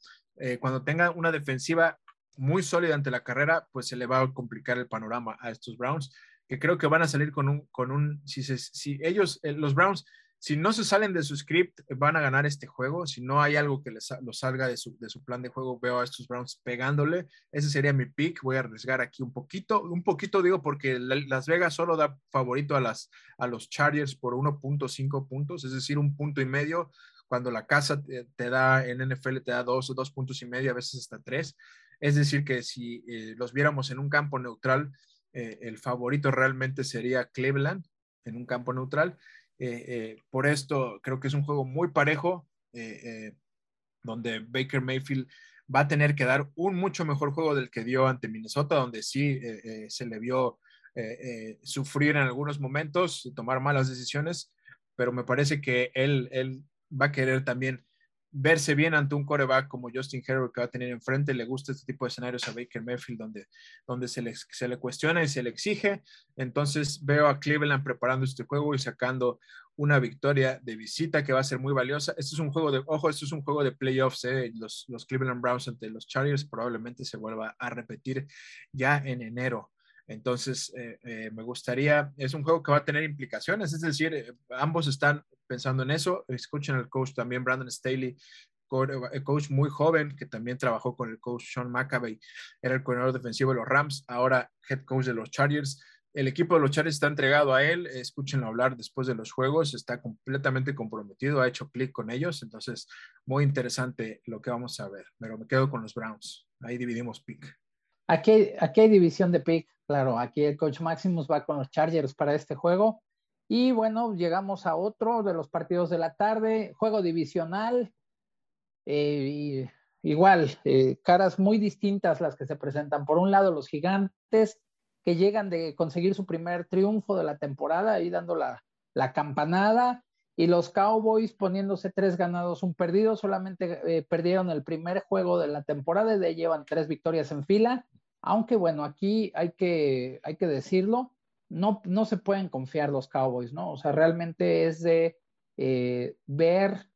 Cuando tenga una defensiva muy sólida ante la carrera, pues se le va a complicar el panorama a estos Browns, que creo que van a salir con un, con un, si, si ellos, los Browns, si no se salen de su script, van a ganar este juego. Si no hay algo que les los salga de su, de su, plan de juego, veo a estos Browns pegándole. Ese sería mi pick. Voy a arriesgar aquí un poquito, un poquito digo porque Las Vegas solo da favorito a, las, a los Chargers por 1.5 puntos, es decir, un punto y medio. Cuando la casa te, da en NFL te da dos o dos puntos y medio, a veces hasta tres. Es decir, que si eh, los viéramos en un campo neutral, eh, el favorito realmente sería Cleveland en un campo neutral. Eh, eh, por esto creo que es un juego muy parejo, donde Baker Mayfield va a tener que dar un mucho mejor juego del que dio ante Minnesota, donde sí se le vio sufrir en algunos momentos, tomar malas decisiones, pero me parece que él, él va a querer también verse bien ante un coreback como Justin Herbert que va a tener enfrente. Le gusta este tipo de escenarios a Baker Mayfield donde, donde se, le, se le cuestiona y se le exige. Entonces veo a Cleveland preparando este juego y sacando una victoria de visita que va a ser muy valiosa. Este es un juego de, ojo, esto es un juego de playoffs. Eh. Los, los Cleveland Browns ante los Chargers probablemente se vuelva a repetir ya en enero. Entonces, eh, eh, me gustaría, es un juego que va a tener implicaciones, es decir, ambos están pensando en eso. Escuchen al coach también, Brandon Staley, coach muy joven que también trabajó con el coach Sean McAvey, era el coordinador defensivo de los Rams, ahora head coach de los Chargers. El equipo de los Chargers está entregado a él, escúchenlo hablar después de los juegos, está completamente comprometido, ha hecho clic con ellos, entonces muy interesante lo que vamos a ver, pero me quedo con los Browns, ahí dividimos pick. Aquí, aquí hay división de pick, claro, aquí el coach Maximus va con los Chargers para este juego, y bueno, llegamos a otro de los partidos de la tarde, juego divisional. Eh, igual, eh, caras muy distintas las que se presentan. Por un lado, los gigantes que llegan de conseguir su primer triunfo de la temporada, ahí dando la, campanada, y los Cowboys poniéndose tres ganados, un perdido, solamente eh, perdieron el primer juego de la temporada y de llevan tres victorias en fila, aunque bueno, aquí hay que, hay que decirlo, no, no se pueden confiar los Cowboys, ¿no? O sea, realmente es de eh, ver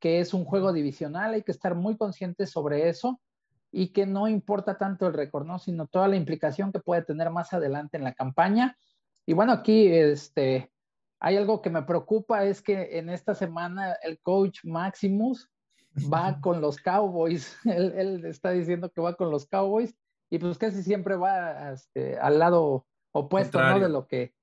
que es un juego divisional, hay que estar muy conscientes sobre eso y que no importa tanto el récord, ¿no? Sino toda la implicación que puede tener más adelante en la campaña. Y bueno, aquí este, hay algo que me preocupa, es que en esta semana el coach Maximus va con los Cowboys, él, él, está diciendo que va con los Cowboys y pues casi siempre va este, al lado opuesto, ¿no? De lo que,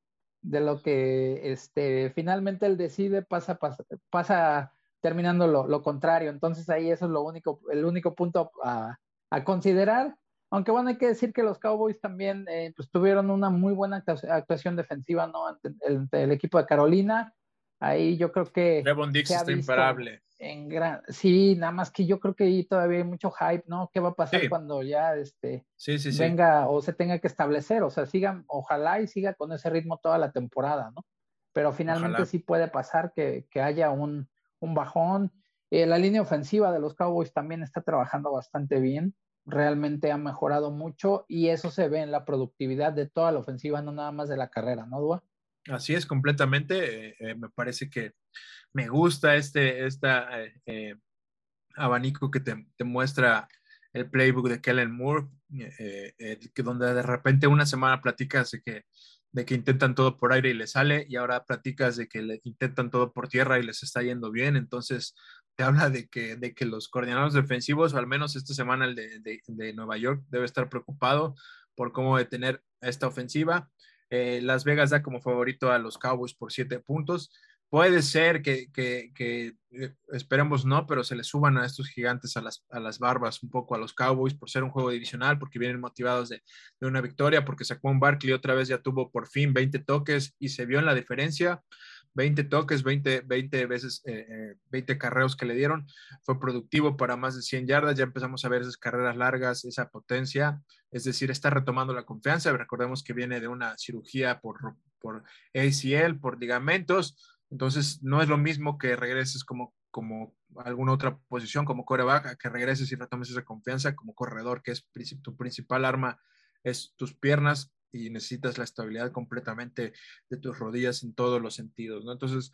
de lo que este, finalmente él decide, pasa, pasa, pasa terminando lo, lo, contrario. Entonces ahí eso es lo único, el único punto a, a considerar. Aunque bueno, hay que decir que los Cowboys también eh, pues, tuvieron una muy buena actuación defensiva, ¿no? Ante el, equipo de Carolina. Ahí yo creo que. Devon Dix está imparable en gran, sí, nada más que yo creo que ahí todavía hay mucho hype, ¿no? ¿Qué va a pasar cuando ya este venga o se tenga que establecer? O sea, sigan, ojalá y siga con ese ritmo toda la temporada, ¿no? Pero finalmente sí puede pasar que, haya un, bajón. Eh, la línea ofensiva de los Cowboys también está trabajando bastante bien. Realmente ha mejorado mucho y eso se ve en la productividad de toda la ofensiva, no nada más de la carrera, ¿no, Dua? Así es, completamente. Eh, eh, me parece que me gusta este eh, abanico que te, muestra el playbook de Kellen Moore, donde de repente una semana platicas de que, de que intentan todo por aire y les sale, y ahora platicas de que intentan todo por tierra y les está yendo bien. Entonces, te habla de que, de que los coordinadores defensivos, o al menos esta semana el de, de, de Nueva York, debe estar preocupado por cómo detener esta ofensiva. Las Vegas da como favorito a los Cowboys por siete puntos. Puede ser que, que, que, eh, esperemos no, pero se le suban a estos gigantes a las, a las barbas un poco a los Cowboys por ser un juego divisional, porque vienen motivados de, de una victoria, porque sacó un Barkley otra vez ya tuvo por fin 20 toques y se vio en la diferencia. 20 toques, 20, 20 veces, eh, 20 carreos que le dieron. Fue productivo para más de 100 yardas. Ya empezamos a ver esas carreras largas, esa potencia. Es decir, está retomando la confianza. Recordemos que viene de una cirugía por, por ACL, por ligamentos. Entonces, no es lo mismo que regreses como, como alguna otra posición, como coreback, que regreses y retomes esa confianza como corredor, que es tu principal arma, es tus piernas y necesitas la estabilidad completamente de tus rodillas en todos los sentidos, ¿no? Entonces,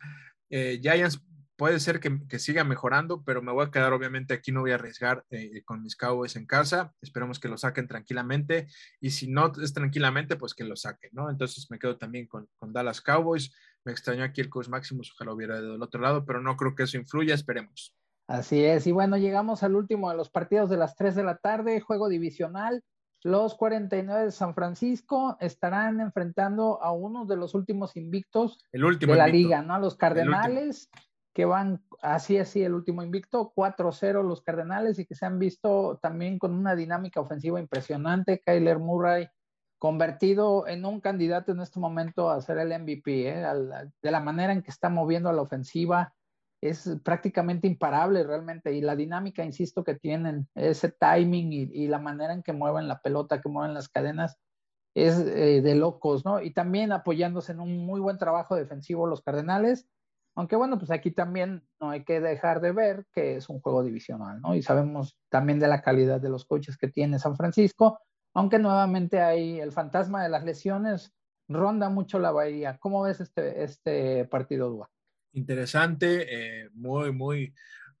eh, Giants puede ser que, que, siga mejorando, pero me voy a quedar, obviamente, aquí no voy a arriesgar eh, con mis Cowboys en casa. Esperemos que lo saquen tranquilamente. Y si no es tranquilamente, pues que lo saquen, ¿no? Entonces me quedo también con, con Dallas Cowboys. Me extrañó aquí el coach máximo, ojalá hubiera del otro lado, pero no creo que eso influya, esperemos. Así es. Y bueno, llegamos al último de los partidos de las 3 de la tarde, juego divisional. Los 49 de San Francisco estarán enfrentando a uno de los últimos invictos el último de la invicto. liga, ¿no? Los Cardenales, que van así, así, el último invicto, 4-0 los Cardenales y que se han visto también con una dinámica ofensiva impresionante. Kyler Murray convertido en un candidato en este momento a ser el MVP, ¿eh? de la manera en que está moviendo a la ofensiva es prácticamente imparable realmente y la dinámica, insisto, que tienen, ese timing y, la manera en que mueven la pelota, que mueven las cadenas, es eh, de locos, ¿no? Y también apoyándose en un muy buen trabajo defensivo los Cardenales, aunque bueno, pues aquí también no hay que dejar de ver que es un juego divisional, ¿no? Y sabemos también de la calidad de los coches que tiene San Francisco, aunque nuevamente hay el fantasma de las lesiones, ronda mucho la bahía. ¿Cómo ves este, este partido, Dua? Interesante, eh, muy, muy,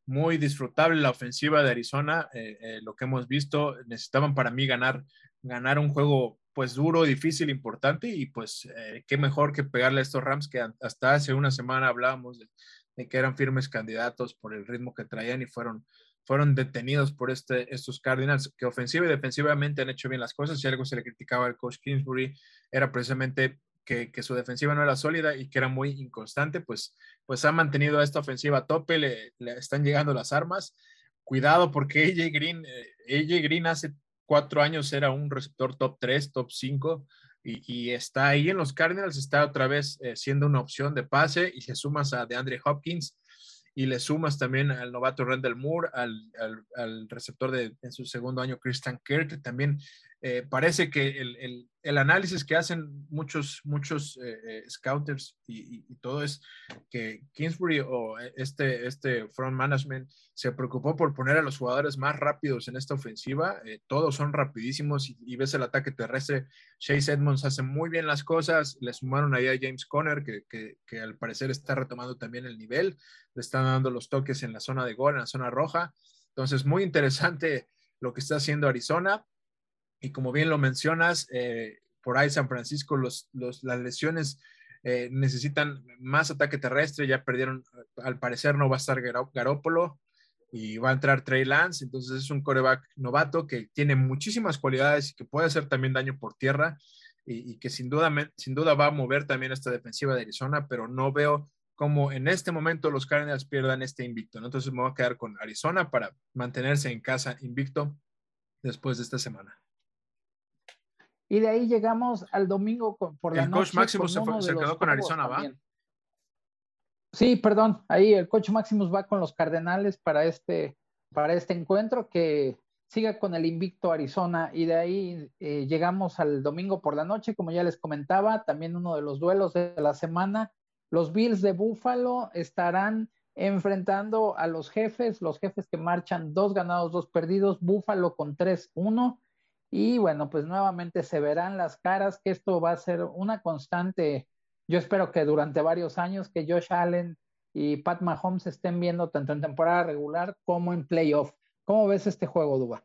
muy disfrutable la ofensiva de Arizona, eh, eh, lo que hemos visto, necesitaban para mí ganar, ganar un juego pues duro, difícil, importante y pues qué mejor que pegarle a estos Rams que hasta hace una semana hablábamos de, de, que eran firmes candidatos por el ritmo que traían y fueron, fueron detenidos por este, estos Cardinals que ofensiva y defensivamente han hecho bien las cosas. Si algo se le criticaba al coach Kingsbury era precisamente que, su defensiva no era sólida y que era muy inconstante, pues, pues ha mantenido a esta ofensiva a tope, le, están llegando las armas. Cuidado porque AJ Green, eh, AJ Green hace cuatro años era un receptor top 3, top 5, y, está ahí en los Cardinals, está otra vez eh, siendo una opción de pase y le sumas a DeAndre Hopkins y le sumas también al novato Randall Moore, al, al, al receptor de en su segundo año Christian Kirk, también eh, parece que el, el, el, análisis que hacen muchos, muchos eh, eh, scouters y, y, todo es que Kingsbury o este, este front management se preocupó por poner a los jugadores más rápidos en esta ofensiva. Eh, todos son rapidísimos y, ves el ataque terrestre. Chase Edmonds hace muy bien las cosas. Le sumaron ahí a James Conner, que, que, que al parecer está retomando también el nivel. Le están dando los toques en la zona de gol, en la zona roja. Entonces, muy interesante lo que está haciendo Arizona y como bien lo mencionas, eh, por ahí San Francisco, los, los, las lesiones eh, necesitan más ataque terrestre, ya perdieron, al parecer no va a estar Garópolo y va a entrar Trey Lance, entonces es un coreback novato que tiene muchísimas cualidades y que puede hacer también daño por tierra y, que sin duda, sin duda va a mover también esta defensiva de Arizona, pero no veo como en este momento los Cardinals pierdan este invicto. Entonces me voy a quedar con Arizona para mantenerse en casa invicto después de esta semana. Y de ahí llegamos al domingo por la el noche. coach Máximo se, fue, se quedó con Arizona, ¿va? Sí, perdón, ahí el coach Máximo va con los Cardenales para este, para este encuentro que siga con el invicto Arizona y de ahí eh, llegamos al domingo por la noche, como ya les comentaba, también uno de los duelos de la semana. Los Bills de Buffalo estarán enfrentando a los jefes, los jefes que marchan dos ganados, dos perdidos, Buffalo con 3-1 y bueno, pues nuevamente se verán las caras que esto va a ser una constante. Yo espero que durante varios años que Josh Allen y Pat Mahomes estén viendo tanto en temporada regular como en playoff. ¿Cómo ves este juego, Duba?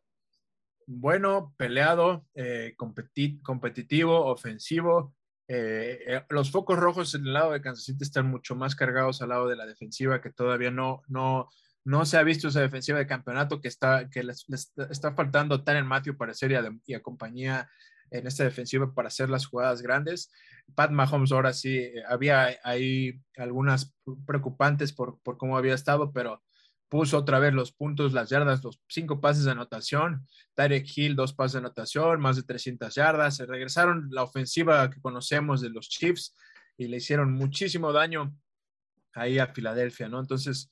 Bueno, peleado, eh, competit competitivo, ofensivo. Eh, eh, los focos rojos en el lado de Kansas City están mucho más cargados al lado de la defensiva que todavía no, no, no se ha visto esa defensiva de campeonato que está, que les, está faltando Tanner Matthew para ser y a, y a, compañía en esta defensiva para hacer las jugadas grandes. Pat Mahomes ahora sí, eh, había ahí algunas preocupantes por, por cómo había estado, pero puso otra vez los puntos, las yardas, los cinco pases de anotación, Tarek Hill, dos pases de anotación, más de 300 yardas, se regresaron la ofensiva que conocemos de los Chiefs y le hicieron muchísimo daño ahí a Filadelfia, ¿no? Entonces,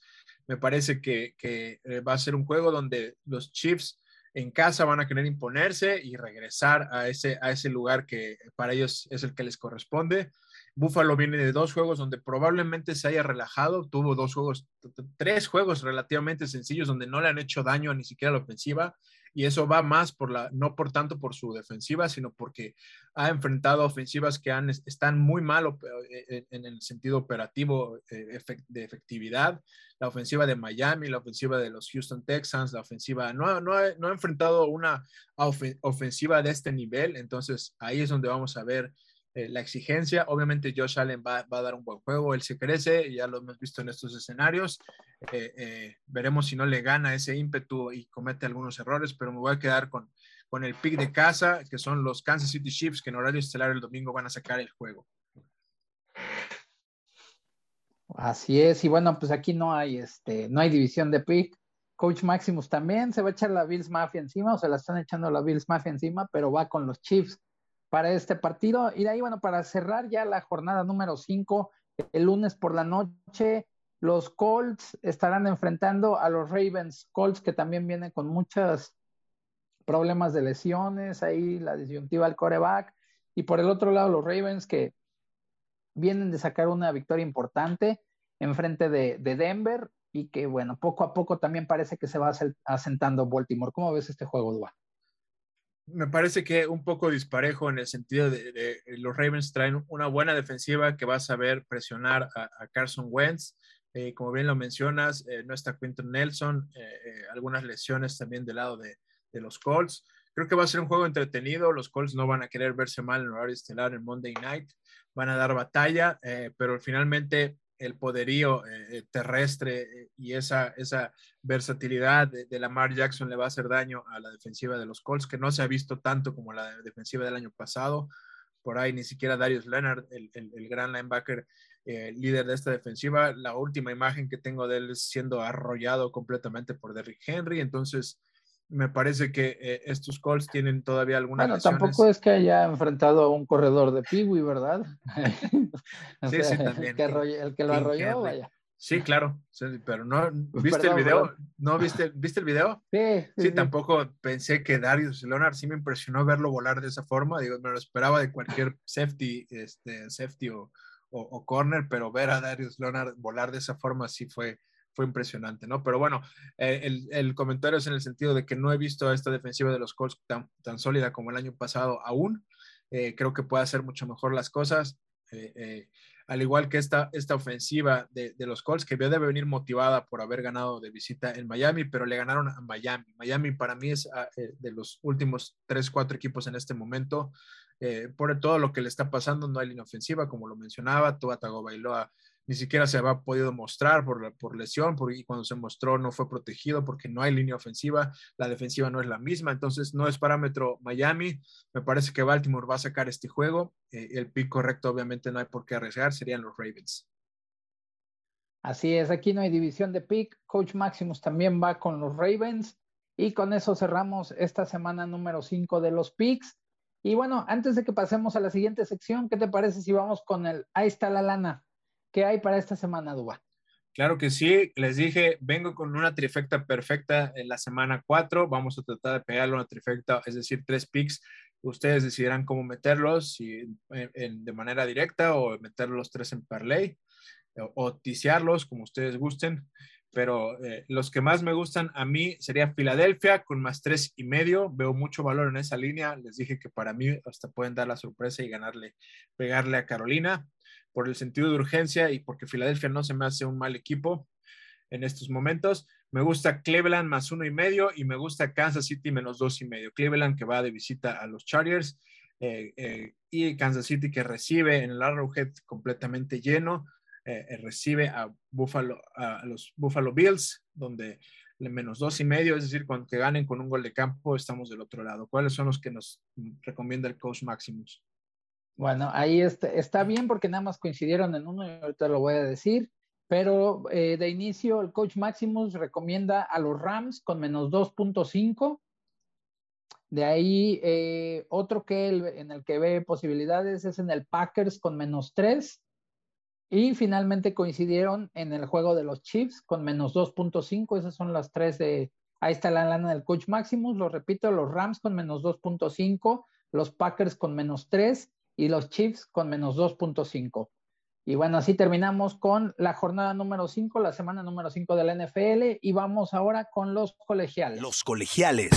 me parece que, que va a ser un juego donde los Chiefs en casa van a querer imponerse y regresar a ese, a lugar que para ellos es el que les corresponde. Buffalo viene de dos juegos donde probablemente se haya relajado, tuvo dos juegos, tres juegos relativamente sencillos donde no le han hecho daño a ni siquiera la ofensiva y eso va más por la, no por tanto por su defensiva, sino porque ha enfrentado ofensivas que han, están muy mal eh, eh, en el sentido operativo eh, de efectividad. La ofensiva de Miami, la ofensiva de los Houston Texans, la ofensiva, no, no, no ha enfrentado una ofensiva de este nivel, entonces ahí es donde vamos a ver eh, la exigencia. Obviamente Josh Allen va, a dar un buen juego, él se crece, ya lo hemos visto en estos escenarios. Eh, eh, veremos si no le gana ese ímpetu y comete algunos errores, pero me voy a quedar con, con el pick de casa, que son los Kansas City Chiefs, que en horario estelar el domingo van a sacar el juego. Así es, y bueno, pues aquí no hay, este, no hay división de pick. Coach Maximus también se va a echar la Bills Mafia encima, o se la están echando la Bills Mafia encima, pero va con los Chiefs para este partido. Y de ahí, bueno, para cerrar ya la jornada número 5, el lunes por la noche, los Colts estarán enfrentando a los Ravens. Colts que también vienen con muchos problemas de lesiones, ahí la disyuntiva al coreback. Y por el otro lado, los Ravens que vienen de sacar una victoria importante en frente de, de Denver y que, bueno, poco a poco también parece que se va asentando Baltimore. ¿Cómo ves este juego, Dua? Me parece que un poco disparejo en el sentido de, los Ravens traen una buena defensiva que va a saber presionar a, Carson Wentz. Eh, como bien lo mencionas, eh, no está Quinton Nelson, eh, algunas lesiones también del lado de, los Colts. Creo que va a ser un juego entretenido. Los Colts no van a querer verse mal en horario estelar en Monday Night. Van a dar batalla, pero finalmente el poderío eh, eh, terrestre eh, y esa, esa versatilidad de, Lamar Jackson le va a hacer daño a la defensiva de los Colts, que no se ha visto tanto como la defensiva del año pasado. Por ahí ni siquiera Darius Leonard, el, el, gran linebacker líder de esta defensiva, la última imagen que tengo de él es siendo arrollado completamente por Derrick Henry. Entonces, me parece que eh, estos Colts tienen todavía alguna Bueno, tampoco es que haya enfrentado a un corredor de Piwi, ¿verdad? sí, sí, también. El que, lo arrolló, vaya. Sí, claro, pero no, ¿viste el video? ¿No viste, viste el video? Sí, sí, tampoco pensé que Darius Leonard sí me impresionó verlo volar de esa forma, digo, me lo esperaba de cualquier safety, este, safety o, o corner, pero ver a Darius Leonard volar de esa forma sí fue, fue impresionante, ¿no? Pero bueno, eh, el, comentario es en el sentido de que no he visto a esta defensiva de los Colts tan, sólida como el año pasado aún. Eh, creo que puede hacer mucho mejor las cosas. Eh, al igual que esta, esta ofensiva de, de, los Colts, que debe venir motivada por haber ganado de visita en Miami, pero le ganaron a Miami. Miami para mí es ah, de los últimos tres, cuatro equipos en este momento. por todo lo que le está pasando, no hay línea ofensiva, como lo mencionaba, Tua Tagovailoa ni siquiera se había podido mostrar por, por lesión, y cuando se mostró no fue protegido porque no hay línea ofensiva, la defensiva no es la misma, entonces no es parámetro Miami, me parece que Baltimore va a sacar este juego, eh, el pick correcto obviamente no hay por qué arriesgar, serían los Ravens. Así es, aquí no hay división de pick, Coach Maximus también va con los Ravens y con eso cerramos esta semana número 5 de los picks. Y bueno, antes de que pasemos a la siguiente sección, ¿qué te parece si vamos con el Ahí está la lana? ¿Qué hay para esta semana, Duba? Claro que sí, les dije, vengo con una trifecta perfecta en la semana 4, vamos a tratar de pegarle una trifecta, es decir, tres picks, ustedes decidirán cómo meterlos, si de manera directa o meterlos los tres en parlay o, o ticiarlos como ustedes gusten, pero eh, los que más me gustan a mí sería Filadelfia con más tres y medio, veo mucho valor en esa línea, les dije que para mí hasta pueden dar la sorpresa y ganarle, pegarle a Carolina por el sentido de urgencia y porque Filadelfia no se me hace un mal equipo en estos momentos. Me gusta Cleveland más uno y medio y me gusta Kansas City menos dos y medio. Cleveland que va de visita a los Chargers eh, eh, y Kansas City que recibe en el Arrowhead completamente lleno, eh, recibe a, Buffalo, a los Buffalo Bills, donde menos dos y medio, es decir, cuando que ganen con un gol de campo, estamos del otro lado. ¿Cuáles son los que nos recomienda el coach Maximus? Bueno, ahí está, bien porque nada más coincidieron en uno y ahorita lo voy a decir, pero eh, de inicio el coach Maximus recomienda a los Rams con menos 2.5. De ahí eh, otro que en el que ve posibilidades es en el Packers con menos 3. Y finalmente coincidieron en el juego de los Chiefs con menos 2.5. Esas son las tres de. Ahí está la lana del coach Maximus. Lo repito, los Rams con menos 2.5, los Packers con menos 3 y los Chiefs con menos 2.5. Y bueno, así terminamos con la jornada número 5, la semana número 5 de la NFL. Y vamos ahora con los colegiales. Los colegiales.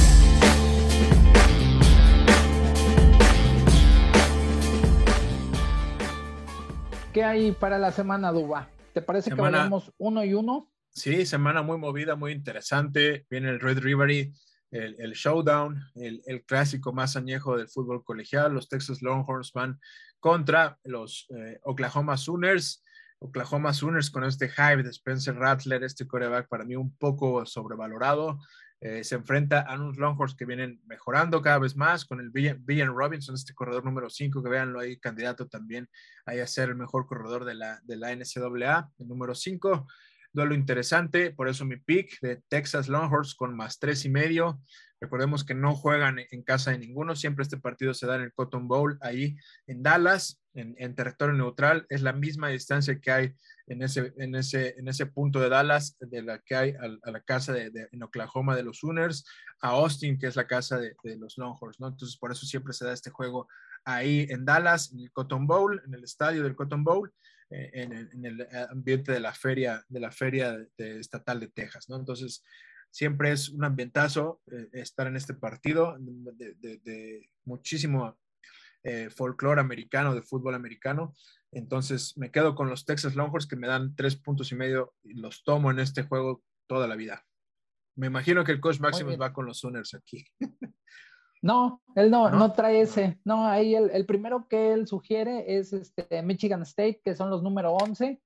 ¿Qué hay para la semana, Duba? ¿Te parece que vayamos uno y uno? Sí, semana muy movida, muy interesante. Viene el Red River, el, el showdown, el, el, clásico más añejo del fútbol colegial. Los Texas Longhorns van contra los eh, Oklahoma Sooners. Oklahoma Sooners con este hype de Spencer Rattler, este coreback para mí un poco sobrevalorado. Eh, se enfrenta a unos Longhorns que vienen mejorando cada vez más con el Villan Robinson, este corredor número 5, que veanlo ahí, candidato también a ser el mejor corredor de la, de la NCAA, el número 5. Duelo interesante, por eso mi pick de Texas Longhorns con más tres y medio. Recordemos que no juegan en casa de ninguno, siempre este partido se da en el Cotton Bowl, ahí en Dallas, en, territorio neutral. Es la misma distancia que hay en ese, en ese, en ese punto de Dallas, de la que hay a, la casa de, en Oklahoma de los Sooners, a Austin, que es la casa de, los Longhorns, ¿no? Entonces, por eso siempre se da este juego ahí en Dallas, en el Cotton Bowl, en el estadio del Cotton Bowl. En, el ambiente de la feria, de la feria estatal de Texas, ¿no? Entonces, siempre es un ambientazo eh, estar en este partido de, muchísimo eh, folclore americano, de fútbol americano. Entonces me quedo con los Texas Longhorns que me dan tres puntos y medio y los tomo en este juego toda la vida. Me imagino que el coach Maximus va con los Sooners aquí. No, él no, no, trae ese. No, ahí el, el, primero que él sugiere es este Michigan State, que son los número 11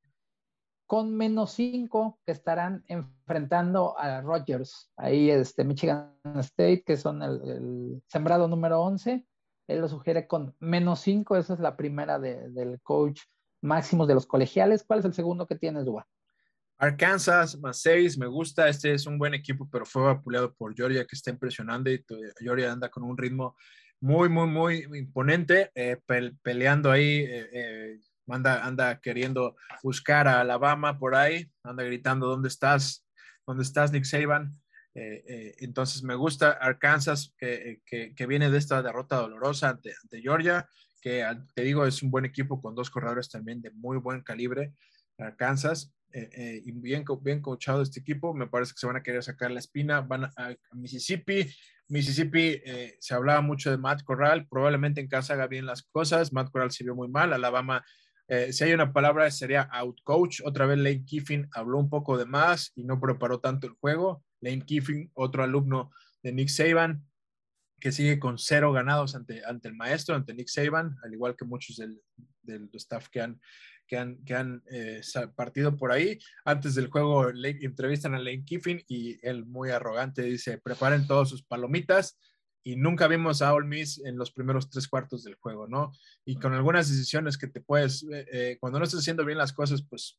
con menos 5 que estarán enfrentando a Rogers. Ahí este Michigan State, que son el, sembrado número 11, él lo sugiere con menos 5, esa es la primera del coach máximo de los colegiales. ¿Cuál es el segundo que tienes, Dua? Arkansas más 6, me gusta, este es un buen equipo, pero fue vapuleado por Georgia, que está impresionante, y Georgia anda con un ritmo muy, muy, muy imponente, eh, peleando ahí eh, eh, anda, anda queriendo buscar a Alabama por ahí, anda gritando, ¿dónde estás? ¿Dónde estás, Nick Saban? Entonces me gusta Arkansas, que, viene de esta derrota dolorosa ante, ante Georgia, que te digo es un buen equipo con dos corredores también de muy buen calibre, Arkansas, eh, y bien, bien coachado este equipo, me parece que se van a querer sacar la espina, van a, Mississippi, Mississippi se hablaba mucho de Matt Corral, probablemente en casa haga bien las cosas, Matt Corral se vio muy mal, Alabama eh, si hay una palabra sería outcoach. Otra vez Lane Kiffin habló un poco de más y no preparó tanto el juego. Lane Kiffin, otro alumno de Nick Saban, que sigue con cero ganados ante, ante el maestro, ante Nick Saban, al igual que muchos del, del staff que han, que han, que han eh, partido por ahí. Antes del juego entrevistan a Lane Kiffin y él muy arrogante dice, preparen todos sus palomitas y nunca vimos a All Miss en los primeros tres cuartos del juego, ¿no? Y con algunas decisiones que te puedes, eh, eh, cuando no estás haciendo bien las cosas, pues,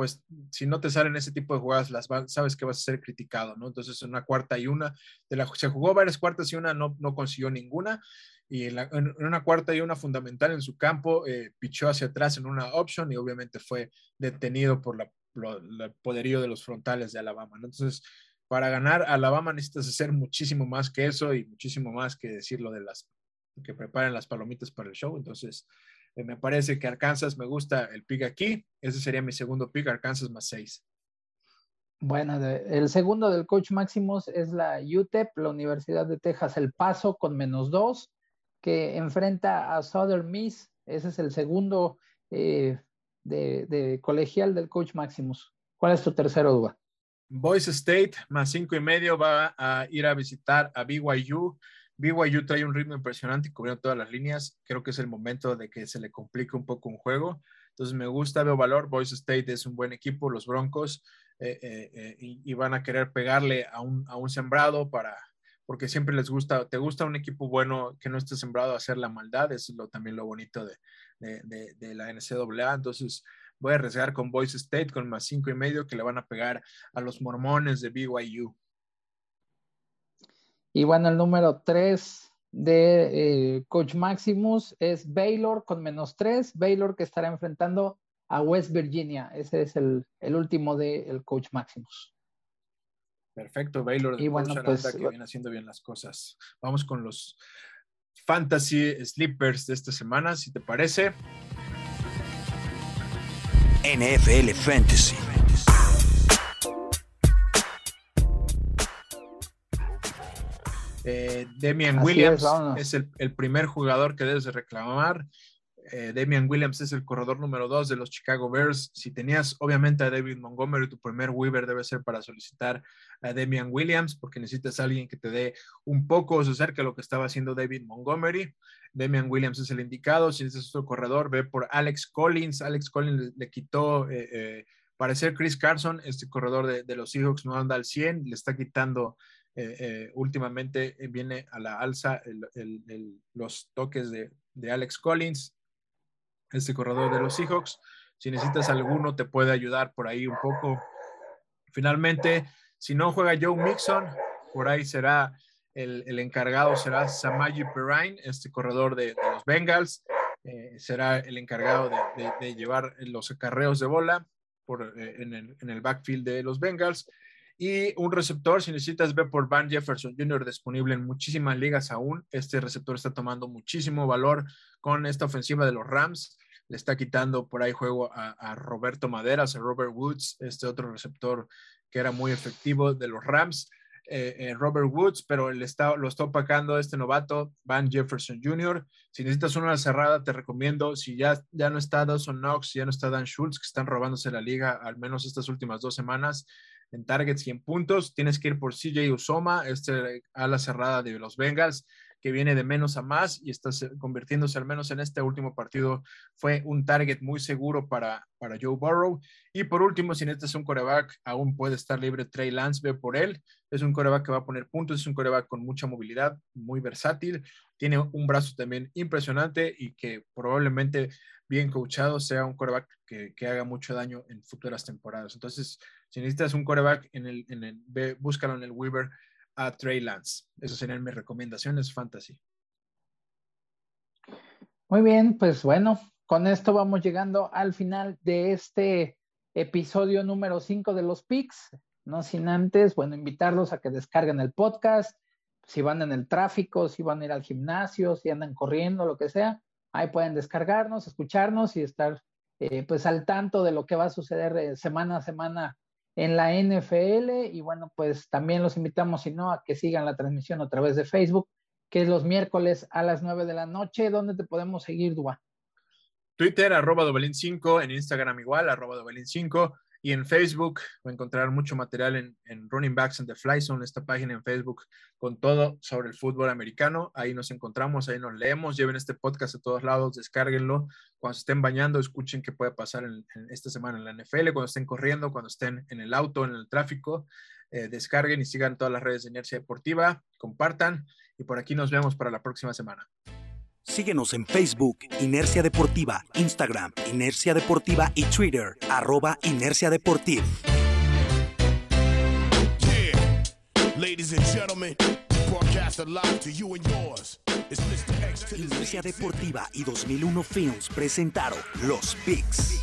pues si no te salen ese tipo de jugadas, las sabes que vas a ser criticado, ¿no? Entonces, en una cuarta y una, de la, se jugó varias cuartas y una, no, no consiguió ninguna. Y en, una cuarta y una fundamental en su campo, eh, pichó hacia atrás en una option y obviamente fue detenido por la, el poderío de los frontales de Alabama, ¿no? Entonces, para ganar Alabama necesitas hacer muchísimo más que eso y muchísimo más que decir lo de las que preparen las palomitas para el show. Entonces, me parece que Arkansas me gusta el pick aquí. Ese sería mi segundo pick, Arkansas más seis. Bueno, el segundo del coach Máximos es la UTEP, la Universidad de Texas El Paso, con menos dos, que enfrenta a Southern Miss. Ese es el segundo eh, de, de, colegial del coach Maximus. ¿Cuál es tu tercero, duda? Boise State más cinco y medio va a ir a visitar a BYU. BYU trae un ritmo impresionante cubriendo todas las líneas. Creo que es el momento de que se le complique un poco un juego. Entonces me gusta, veo valor. Boise State es un buen equipo, los Broncos, eh, eh, eh, y, van a querer pegarle a un, a un, sembrado para, porque siempre les gusta, te gusta un equipo bueno que no esté sembrado a hacer la maldad. Es lo, también lo bonito de, de, de, de la NCAA. Entonces Voy a arriesgar con Boise State con más cinco y medio que le van a pegar a los mormones de BYU. Y bueno, el número tres de eh, Coach Maximus es Baylor con menos tres. Baylor que estará enfrentando a West Virginia. Ese es el, último del coach Maximus. Perfecto, Baylor. Y bueno, pues, que viene haciendo bien las cosas. Vamos con los fantasy sleepers de esta semana, si te parece. NFL Fantasy. Eh, Demian Williams es, el, primer jugador que debes de reclamar. Eh, Damian Williams es el corredor número dos de los Chicago Bears. Si tenías obviamente a David Montgomery, tu primer Weaver debe ser para solicitar a Damian Williams porque necesitas a alguien que te dé un poco se acerca a lo que estaba haciendo David Montgomery. Damian Williams es el indicado. Si necesitas otro corredor, ve por Alex Collins. Alex Collins le, quitó eh, eh, para ser Chris Carson, este corredor de, los Seahawks no anda al 100, le está quitando últimamente viene a la alza los toques de, Alex Collins este corredor de los Seahawks. Si necesitas alguno, te puede ayudar por ahí un poco. Finalmente, si no juega Joe Mixon, por ahí será el, encargado, será Samaji Perrine, este corredor de, los Bengals. Eh, será el encargado de, llevar los acarreos de bola por, eh, en, el, en, el, backfield de los Bengals. Y un receptor, si necesitas ver por Van Jefferson Jr. disponible en muchísimas ligas aún. Este receptor está tomando muchísimo valor con esta ofensiva de los Rams. Le está quitando por ahí juego a, Roberto Maderas, a Robert Woods, este otro receptor que era muy efectivo de los Rams. Eh, eh, Robert Woods, pero el está, lo está opacando este novato, Van Jefferson Jr. Si necesitas una cerrada, te recomiendo, si ya, ya no está Dawson Knox, ya no está Dan Schultz, que están robándose la liga al menos estas últimas dos semanas, en targets y en puntos. Tienes que ir por CJ Usoma, este ala cerrada de los Bengals, que viene de menos a más y está convirtiéndose al menos en este último partido. Fue un target muy seguro para, para Joe Burrow. Y por último, si necesitas un coreback, aún puede estar libre Trey Lance, ve por él. Es un coreback que va a poner puntos, es un coreback con mucha movilidad, muy versátil. Tiene un brazo también impresionante y que probablemente bien coachado sea un coreback que, que haga mucho daño en futuras temporadas. Entonces, si necesitas un coreback, en en el, búscalo en el Weaver a Trey Lance. Esas serían mis recomendaciones fantasy. Muy bien, pues bueno, con esto vamos llegando al final de este episodio número 5 de los PICs. No sin antes, bueno, invitarlos a que descarguen el podcast. Si van en el tráfico, si van a ir al gimnasio, si andan corriendo, lo que sea, ahí pueden descargarnos, escucharnos y estar eh, pues al tanto de lo que va a suceder eh, semana a semana en la NFL y bueno, pues también los invitamos, si no, a que sigan la transmisión a través de Facebook, que es los miércoles a las 9 de la noche. ¿Dónde te podemos seguir, Dua? Twitter, arroba Dobelín 5, en Instagram igual, arroba Dobelín 5. Y en Facebook va a encontrar mucho material en, Running Backs and the Fly Zone, esta página en Facebook con todo sobre el fútbol americano. Ahí nos encontramos, ahí nos leemos, lleven este podcast a todos lados, descárguenlo. Cuando se estén bañando, escuchen qué puede pasar en, esta semana en la NFL, cuando estén corriendo, cuando estén en el auto, en el tráfico. Eh, descarguen y sigan todas las redes de Inercia Deportiva, compartan y por aquí nos vemos para la próxima semana. Síguenos en Facebook, Inercia Deportiva, Instagram, Inercia Deportiva y Twitter, arroba Inercia Deportiva. Inercia Deportiva y 2001 Films presentaron Los Picks.